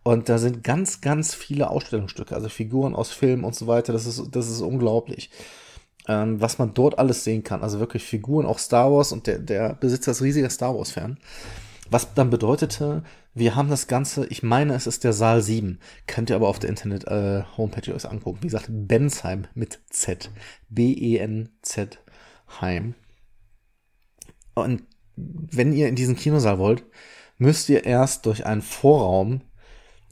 Und da sind ganz, ganz viele Ausstellungsstücke, also Figuren aus Filmen und so weiter. Das ist, das ist unglaublich. Ähm, was man dort alles sehen kann. Also wirklich Figuren, auch Star Wars und der, der Besitzer ist riesiger Star Wars-Fan. Was dann bedeutete, wir haben das Ganze, ich meine, es ist der Saal 7. Könnt ihr aber auf der Internet-Homepage äh, euch angucken. Wie gesagt, Bensheim mit Z. B-E-N-Z Heim. Und wenn ihr in diesen Kinosaal wollt, müsst ihr erst durch einen Vorraum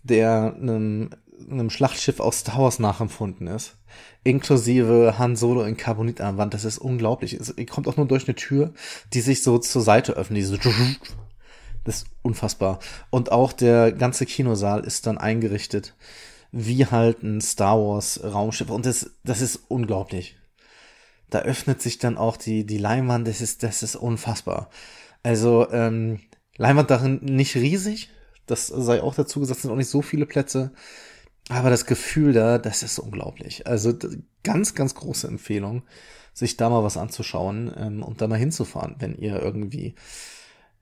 der einem, einem Schlachtschiff aus Star Wars nachempfunden ist. Inklusive Han Solo in Carbonit der Wand. Das ist unglaublich. ihr kommt auch nur durch eine Tür, die sich so zur Seite öffnet. Die so das ist unfassbar. Und auch der ganze Kinosaal ist dann eingerichtet wie halt ein Star Wars Raumschiff. Und das, das ist unglaublich. Da öffnet sich dann auch die, die Leinwand. Das ist, das ist unfassbar. Also, ähm, Leinwand darin nicht riesig, das sei auch dazu gesagt, sind auch nicht so viele Plätze. Aber das Gefühl da, das ist unglaublich. Also ganz, ganz große Empfehlung, sich da mal was anzuschauen ähm, und da mal hinzufahren, wenn ihr irgendwie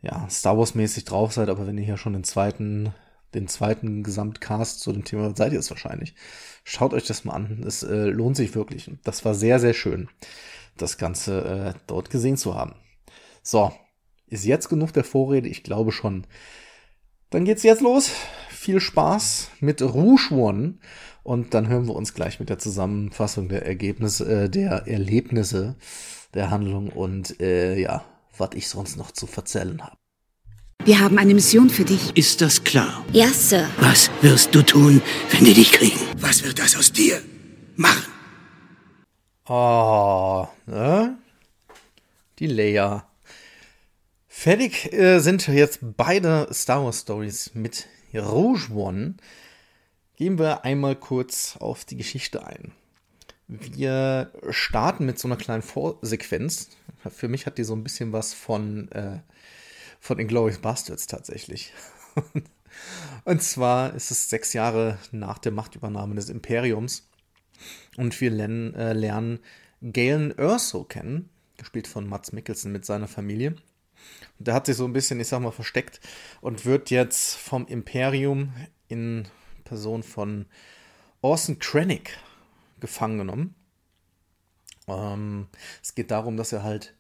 ja, Star Wars-mäßig drauf seid, aber wenn ihr hier schon den zweiten, den zweiten Gesamtcast zu dem Thema seid ihr es wahrscheinlich. Schaut euch das mal an. Es äh, lohnt sich wirklich. Das war sehr, sehr schön, das Ganze äh, dort gesehen zu haben. So, ist jetzt genug der Vorrede? Ich glaube schon. Dann geht's jetzt los. Viel Spaß mit Rouge One. Und dann hören wir uns gleich mit der Zusammenfassung der Ergebnisse, äh, der Erlebnisse der Handlung und äh, ja, was ich sonst noch zu erzählen habe. Wir haben eine Mission für dich. Ist das klar? Ja, Sir. Was wirst du tun, wenn die dich kriegen? Was wird das aus dir machen? Oh, ne? Die Leia. Fertig äh, sind jetzt beide Star Wars Stories mit Rouge One. Gehen wir einmal kurz auf die Geschichte ein. Wir starten mit so einer kleinen Vorsequenz. Für mich hat die so ein bisschen was von, äh, von Inglourious Bastards tatsächlich. [LAUGHS] Und zwar ist es sechs Jahre nach der Machtübernahme des Imperiums. Und wir lernen, äh, lernen Galen Erso kennen, gespielt von Mats Mikkelsen mit seiner Familie. Und der hat sich so ein bisschen, ich sag mal, versteckt und wird jetzt vom Imperium in Person von Orson Krennic gefangen genommen. Ähm, es geht darum, dass er halt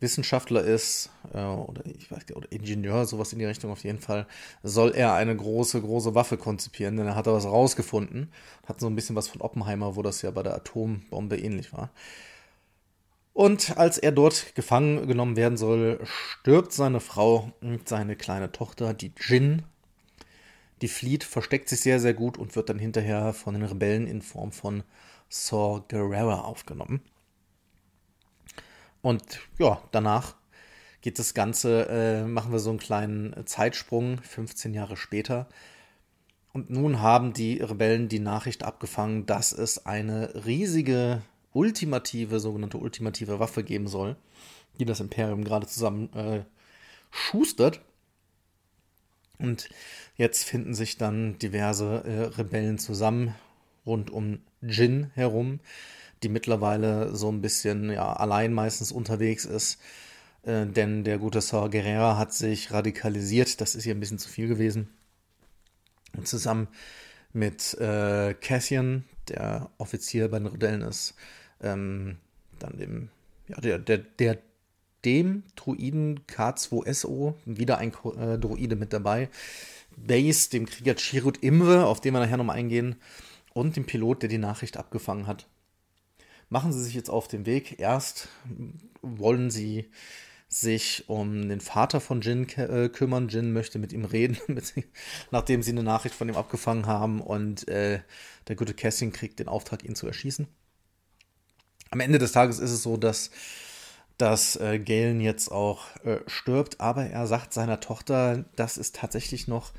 Wissenschaftler ist äh, oder ich weiß oder Ingenieur, sowas in die Richtung auf jeden Fall, soll er eine große, große Waffe konzipieren, denn er hat da was rausgefunden. Hat so ein bisschen was von Oppenheimer, wo das ja bei der Atombombe ähnlich war. Und als er dort gefangen genommen werden soll, stirbt seine Frau und seine kleine Tochter, die Jin. Die flieht, versteckt sich sehr, sehr gut und wird dann hinterher von den Rebellen in Form von Saw Gerrera aufgenommen. Und ja, danach geht das Ganze, äh, machen wir so einen kleinen Zeitsprung, 15 Jahre später. Und nun haben die Rebellen die Nachricht abgefangen, dass es eine riesige, ultimative, sogenannte ultimative Waffe geben soll, die das Imperium gerade zusammen äh, schustert. Und jetzt finden sich dann diverse äh, Rebellen zusammen rund um Jin herum, die mittlerweile so ein bisschen ja, allein meistens unterwegs ist. Äh, denn der gute Saw Gerrera hat sich radikalisiert. Das ist hier ein bisschen zu viel gewesen. Und zusammen mit äh, Cassian, der Offizier bei den Rebellen ist, ähm, dann dem, ja, der, der, der dem Druiden K2SO, wieder ein äh, Druide mit dabei, Base, dem Krieger Chirut Imre, auf den wir nachher nochmal eingehen, und dem Pilot, der die Nachricht abgefangen hat. Machen Sie sich jetzt auf den Weg. Erst wollen Sie sich um den Vater von Jin äh, kümmern. Jin möchte mit ihm reden, [LAUGHS] nachdem sie eine Nachricht von ihm abgefangen haben und äh, der gute Cassian kriegt den Auftrag, ihn zu erschießen. Am Ende des Tages ist es so, dass, dass äh, Galen jetzt auch äh, stirbt, aber er sagt seiner Tochter, dass es tatsächlich noch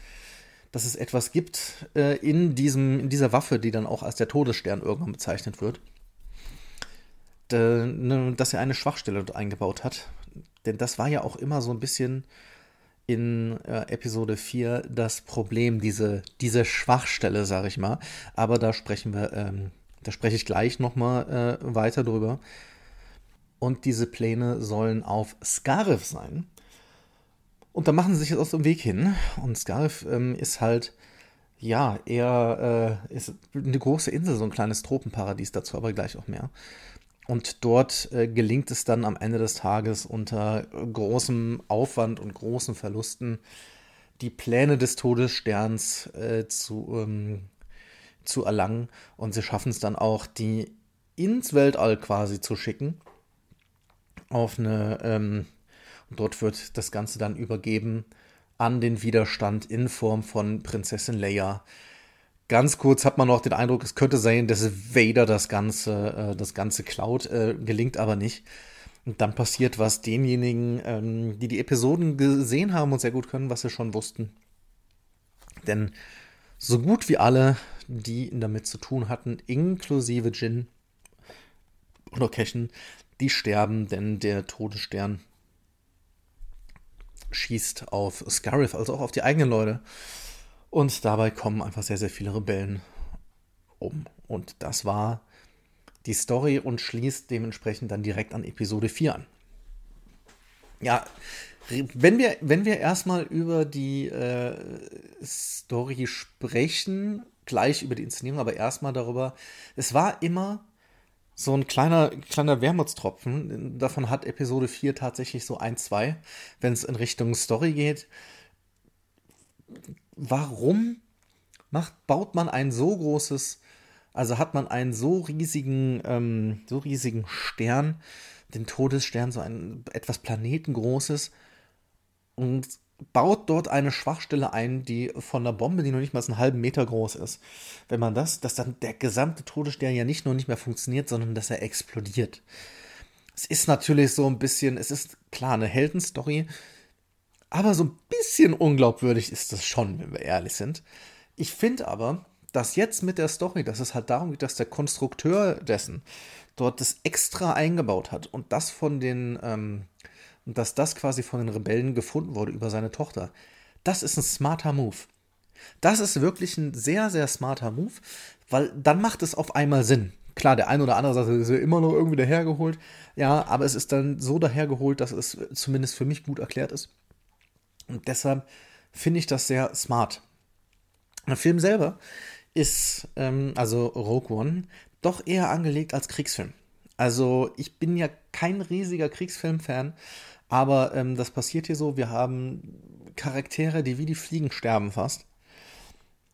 dass es etwas gibt äh, in, diesem, in dieser Waffe, die dann auch als der Todesstern irgendwann bezeichnet wird, dass er eine Schwachstelle dort eingebaut hat. Denn das war ja auch immer so ein bisschen in äh, Episode 4 das Problem, diese, diese Schwachstelle, sag ich mal. Aber da sprechen wir, ähm, da spreche ich gleich nochmal äh, weiter drüber. Und diese Pläne sollen auf Scarif sein. Und da machen sie sich jetzt aus dem Weg hin. Und Scarif ähm, ist halt, ja, eher äh, ist eine große Insel, so ein kleines Tropenparadies, dazu aber gleich auch mehr. Und dort äh, gelingt es dann am Ende des Tages unter großem Aufwand und großen Verlusten, die Pläne des Todessterns äh, zu, ähm, zu erlangen. Und sie schaffen es dann auch, die ins Weltall quasi zu schicken. Auf eine ähm, und dort wird das Ganze dann übergeben an den Widerstand in Form von Prinzessin Leia. Ganz kurz hat man noch den Eindruck, es könnte sein, dass Vader das Ganze, äh, das Ganze klaut, äh, gelingt aber nicht. Und dann passiert was denjenigen, ähm, die die Episoden gesehen haben und sehr gut können, was sie schon wussten. Denn so gut wie alle, die damit zu tun hatten, inklusive Jin oder Cashin, die sterben, denn der Todesstern schießt auf Scarif, also auch auf die eigenen Leute. Und dabei kommen einfach sehr, sehr viele Rebellen um. Und das war die Story und schließt dementsprechend dann direkt an Episode 4 an. Ja, Wenn wir, wenn wir erstmal über die äh, Story sprechen, gleich über die Inszenierung, aber erstmal darüber, es war immer so ein kleiner, kleiner Wermutstropfen. Davon hat Episode 4 tatsächlich so ein, zwei, wenn es in Richtung Story geht. Warum macht, baut man ein so großes, also hat man einen so riesigen, ähm, so riesigen Stern, den Todesstern, so ein etwas planetengroßes, und baut dort eine Schwachstelle ein, die von einer Bombe, die noch nicht mal einen halben Meter groß ist. Wenn man das, dass dann der gesamte Todesstern ja nicht nur nicht mehr funktioniert, sondern dass er explodiert. Es ist natürlich so ein bisschen, es ist klar eine Heldenstory, aber so ein bisschen unglaubwürdig ist das schon, wenn wir ehrlich sind. Ich finde aber, dass jetzt mit der Story, dass es halt darum geht, dass der Konstrukteur dessen dort das extra eingebaut hat und das von den ähm, dass das quasi von den Rebellen gefunden wurde über seine Tochter. Das ist ein smarter Move. Das ist wirklich ein sehr, sehr smarter Move, weil dann macht es auf einmal Sinn. Klar, der eine oder andere sagt, es ist ja immer noch irgendwie dahergeholt. Ja, aber es ist dann so dahergeholt, dass es zumindest für mich gut erklärt ist. Und deshalb finde ich das sehr smart. Der Film selber ist, ähm, also Rogue One, doch eher angelegt als Kriegsfilm. Also ich bin ja kein riesiger Kriegsfilm-Fan, aber ähm, das passiert hier so. Wir haben Charaktere, die wie die Fliegen sterben fast.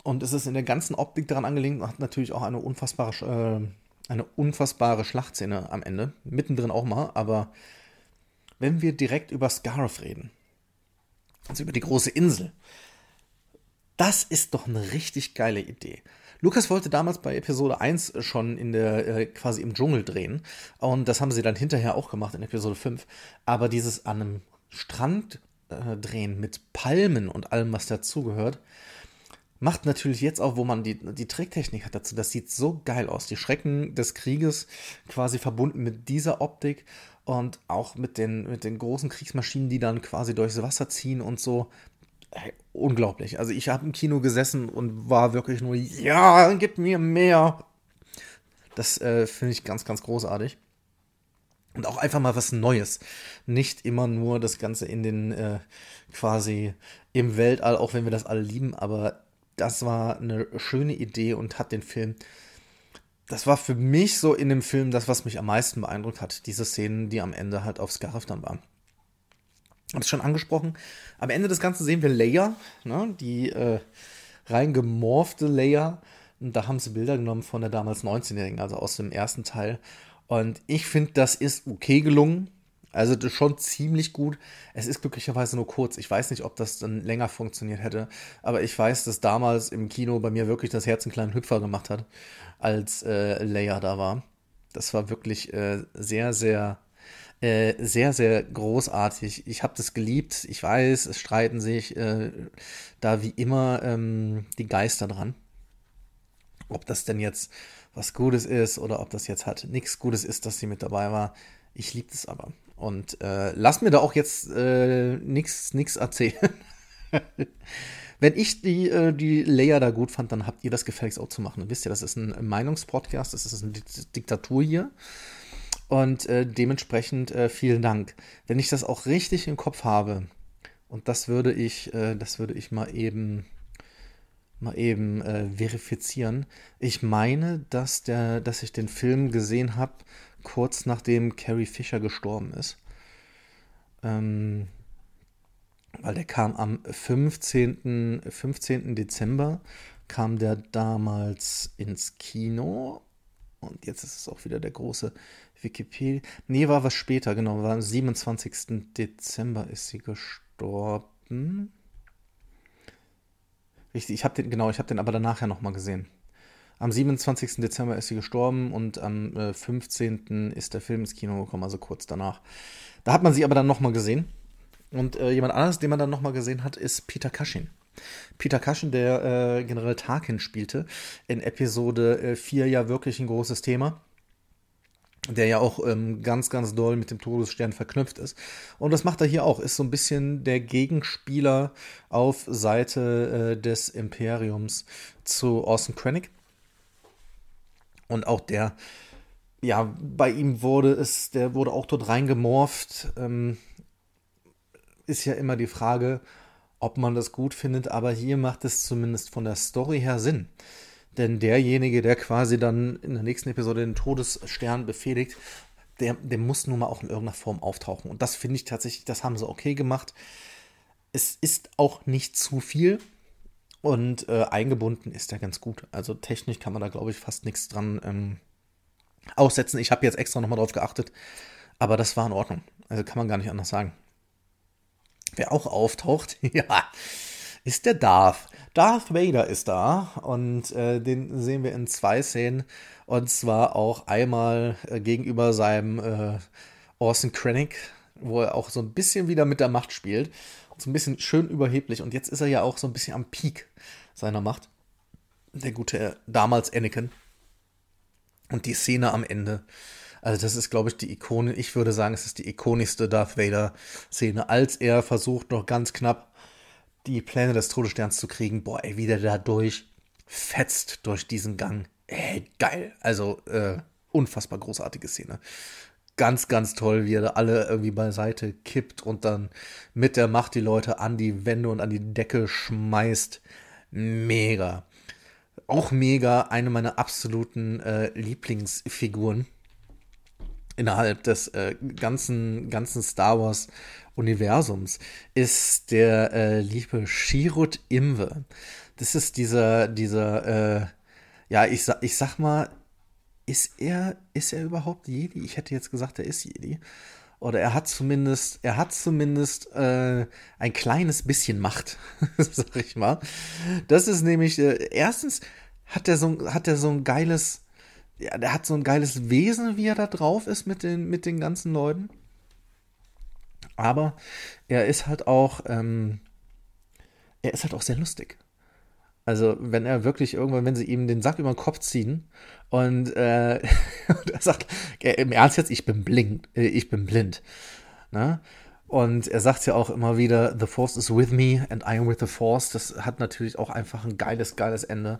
Und es ist in der ganzen Optik daran angelegt und hat natürlich auch eine unfassbare, äh, eine unfassbare Schlachtszene am Ende. Mittendrin auch mal, aber wenn wir direkt über Scarif reden, also über die große Insel, das ist doch eine richtig geile Idee. Lukas wollte damals bei Episode 1 schon in der, äh, quasi im Dschungel drehen. Und das haben sie dann hinterher auch gemacht in Episode 5. Aber dieses an einem Strand äh, drehen mit Palmen und allem, was dazugehört, macht natürlich jetzt auch, wo man die, die Tricktechnik hat dazu, das sieht so geil aus. Die Schrecken des Krieges quasi verbunden mit dieser Optik und auch mit den, mit den großen Kriegsmaschinen, die dann quasi durchs Wasser ziehen und so hey, unglaublich. Also ich habe im Kino gesessen und war wirklich nur, ja, gib mir mehr. Das äh, finde ich ganz, ganz großartig. Und auch einfach mal was Neues. Nicht immer nur das Ganze in den äh, quasi im Weltall, auch wenn wir das alle lieben, aber das war eine schöne Idee und hat den Film. Das war für mich so in dem Film das, was mich am meisten beeindruckt hat. Diese Szenen, die am Ende halt auf Scarif dann waren habe es schon angesprochen. Am Ende des Ganzen sehen wir Leia, ne, die äh, rein gemorfte Leia. Und da haben sie Bilder genommen von der damals 19-Jährigen, also aus dem ersten Teil. Und ich finde, das ist okay gelungen. Also das ist schon ziemlich gut. Es ist glücklicherweise nur kurz. Ich weiß nicht, ob das dann länger funktioniert hätte. Aber ich weiß, dass damals im Kino bei mir wirklich das Herz einen kleinen Hüpfer gemacht hat, als äh, Leia da war. Das war wirklich äh, sehr, sehr äh, sehr, sehr großartig. Ich habe das geliebt. Ich weiß, es streiten sich äh, da wie immer ähm, die Geister dran. Ob das denn jetzt was Gutes ist oder ob das jetzt halt nichts Gutes ist, dass sie mit dabei war. Ich liebe das aber. Und äh, lass mir da auch jetzt äh, nichts erzählen. [LAUGHS] Wenn ich die, äh, die Layer da gut fand, dann habt ihr das gefälligst auch zu machen. wisst ihr, das ist ein Meinungspodcast, das ist eine Diktatur hier. Und äh, dementsprechend äh, vielen Dank. Wenn ich das auch richtig im Kopf habe, und das würde ich, äh, das würde ich mal eben mal eben äh, verifizieren. Ich meine, dass der, dass ich den Film gesehen habe, kurz nachdem Carrie Fisher gestorben ist. Ähm, weil der kam am 15. 15. Dezember, kam der damals ins Kino. Und jetzt ist es auch wieder der große Wikipedia. Nee, war was später, genau. War am 27. Dezember ist sie gestorben. Richtig, ich habe den, genau, ich habe den aber danach ja nochmal gesehen. Am 27. Dezember ist sie gestorben und am äh, 15. ist der Film ins Kino gekommen, also kurz danach. Da hat man sie aber dann nochmal gesehen. Und äh, jemand anderes, den man dann nochmal gesehen hat, ist Peter Cushing. Peter Cushing, der äh, General Tarkin spielte, in Episode 4 äh, ja wirklich ein großes Thema der ja auch ähm, ganz, ganz doll mit dem Todesstern verknüpft ist. Und das macht er hier auch, ist so ein bisschen der Gegenspieler auf Seite äh, des Imperiums zu Orson Krennic. Und auch der, ja, bei ihm wurde es, der wurde auch dort reingemorpht. Ähm, ist ja immer die Frage, ob man das gut findet, aber hier macht es zumindest von der Story her Sinn. Denn derjenige, der quasi dann in der nächsten Episode den Todesstern befehligt, der, der muss nun mal auch in irgendeiner Form auftauchen. Und das finde ich tatsächlich, das haben sie okay gemacht. Es ist auch nicht zu viel und äh, eingebunden ist er ganz gut. Also technisch kann man da, glaube ich, fast nichts dran ähm, aussetzen. Ich habe jetzt extra nochmal drauf geachtet, aber das war in Ordnung. Also kann man gar nicht anders sagen. Wer auch auftaucht, [LAUGHS] ja, ist der Darth. Darth Vader ist da und äh, den sehen wir in zwei Szenen und zwar auch einmal äh, gegenüber seinem äh, Orson Krennic, wo er auch so ein bisschen wieder mit der Macht spielt. So ein bisschen schön überheblich und jetzt ist er ja auch so ein bisschen am Peak seiner Macht. Der gute damals Anakin. Und die Szene am Ende. Also das ist, glaube ich, die Ikone. Ich würde sagen, es ist die ikonischste Darth Vader-Szene, als er versucht, noch ganz knapp die Pläne des Todessterns zu kriegen. Boah, ey, wie der da durch fetzt durch diesen Gang. Ey, geil. Also, äh, unfassbar großartige Szene. Ganz, ganz toll, wie er da alle irgendwie beiseite kippt und dann mit der Macht die Leute an die Wände und an die Decke schmeißt. Mega. Auch mega, eine meiner absoluten äh, Lieblingsfiguren innerhalb des äh, ganzen, ganzen Star Wars Universums ist der äh, liebe Shirut Imwe. Das ist dieser, dieser, äh, ja, ich ich sag mal, ist er, ist er überhaupt Jedi? Ich hätte jetzt gesagt, er ist Jedi. Oder er hat zumindest, er hat zumindest äh, ein kleines bisschen Macht, [LAUGHS] sag ich mal. Das ist nämlich, äh, erstens hat er so, hat er so ein geiles, ja, der hat so ein geiles Wesen, wie er da drauf ist mit den, mit den ganzen Leuten. Aber er ist halt auch, ähm, er ist halt auch sehr lustig. Also, wenn er wirklich irgendwann, wenn sie ihm den Sack über den Kopf ziehen und, äh, [LAUGHS] und er sagt, äh, im Ernst jetzt, ich bin blind, äh, ich bin blind. Ne? Und er sagt ja auch immer wieder, The Force is with me and I am with the Force. Das hat natürlich auch einfach ein geiles, geiles Ende.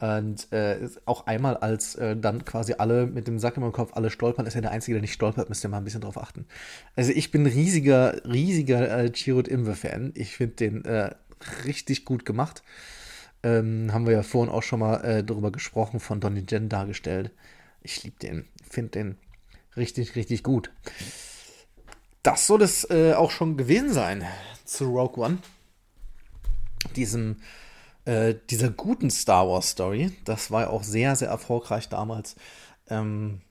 Und äh, auch einmal, als äh, dann quasi alle mit dem Sack im Kopf alle stolpern, ist er der Einzige, der nicht stolpert, müsst ihr mal ein bisschen drauf achten. Also ich bin riesiger, riesiger äh, Chirrut Imwe-Fan. Ich finde den äh, richtig gut gemacht. Ähm, haben wir ja vorhin auch schon mal äh, darüber gesprochen, von Donnie Jen dargestellt. Ich liebe den, finde den richtig, richtig gut. Das soll es äh, auch schon gewesen sein zu Rogue One. Diesem äh, dieser guten Star Wars Story. Das war ja auch sehr, sehr erfolgreich damals. Ähm,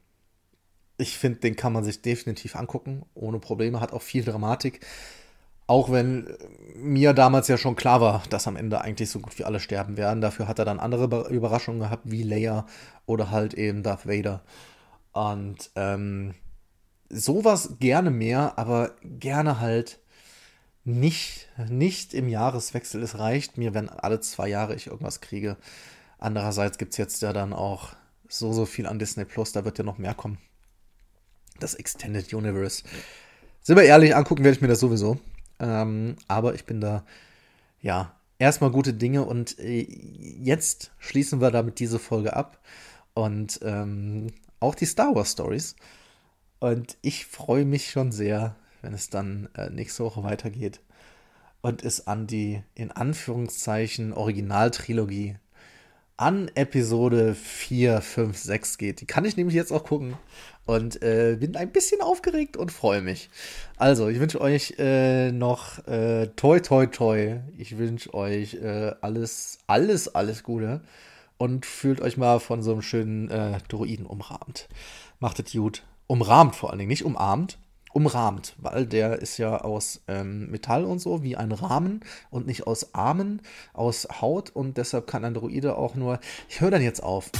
ich finde, den kann man sich definitiv angucken, ohne Probleme. Hat auch viel Dramatik. Auch wenn mir damals ja schon klar war, dass am Ende eigentlich so gut wie alle sterben werden. Dafür hat er dann andere Überraschungen gehabt, wie Leia oder halt eben Darth Vader. Und ähm, sowas gerne mehr, aber gerne halt nicht, nicht im Jahreswechsel. Es reicht mir, wenn alle zwei Jahre ich irgendwas kriege. Andererseits gibt es jetzt ja dann auch so, so viel an Disney Plus, da wird ja noch mehr kommen. Das Extended Universe. Sind wir ehrlich, angucken werde ich mir das sowieso. Ähm, aber ich bin da, ja, erstmal gute Dinge und äh, jetzt schließen wir damit diese Folge ab. Und ähm, auch die Star Wars Stories. Und ich freue mich schon sehr, wenn es dann äh, nächste Woche weitergeht und es an die in Anführungszeichen Originaltrilogie an Episode 4, 5, 6 geht. Die kann ich nämlich jetzt auch gucken und äh, bin ein bisschen aufgeregt und freue mich. Also, ich wünsche euch äh, noch äh, toi toi toi. Ich wünsche euch äh, alles, alles, alles Gute und fühlt euch mal von so einem schönen äh, Druiden umrahmt. Macht es gut. Umrahmt vor allen Dingen, nicht umarmt umrahmt, weil der ist ja aus ähm, Metall und so, wie ein Rahmen und nicht aus Armen, aus Haut und deshalb kann Androide auch nur. Ich höre dann jetzt auf.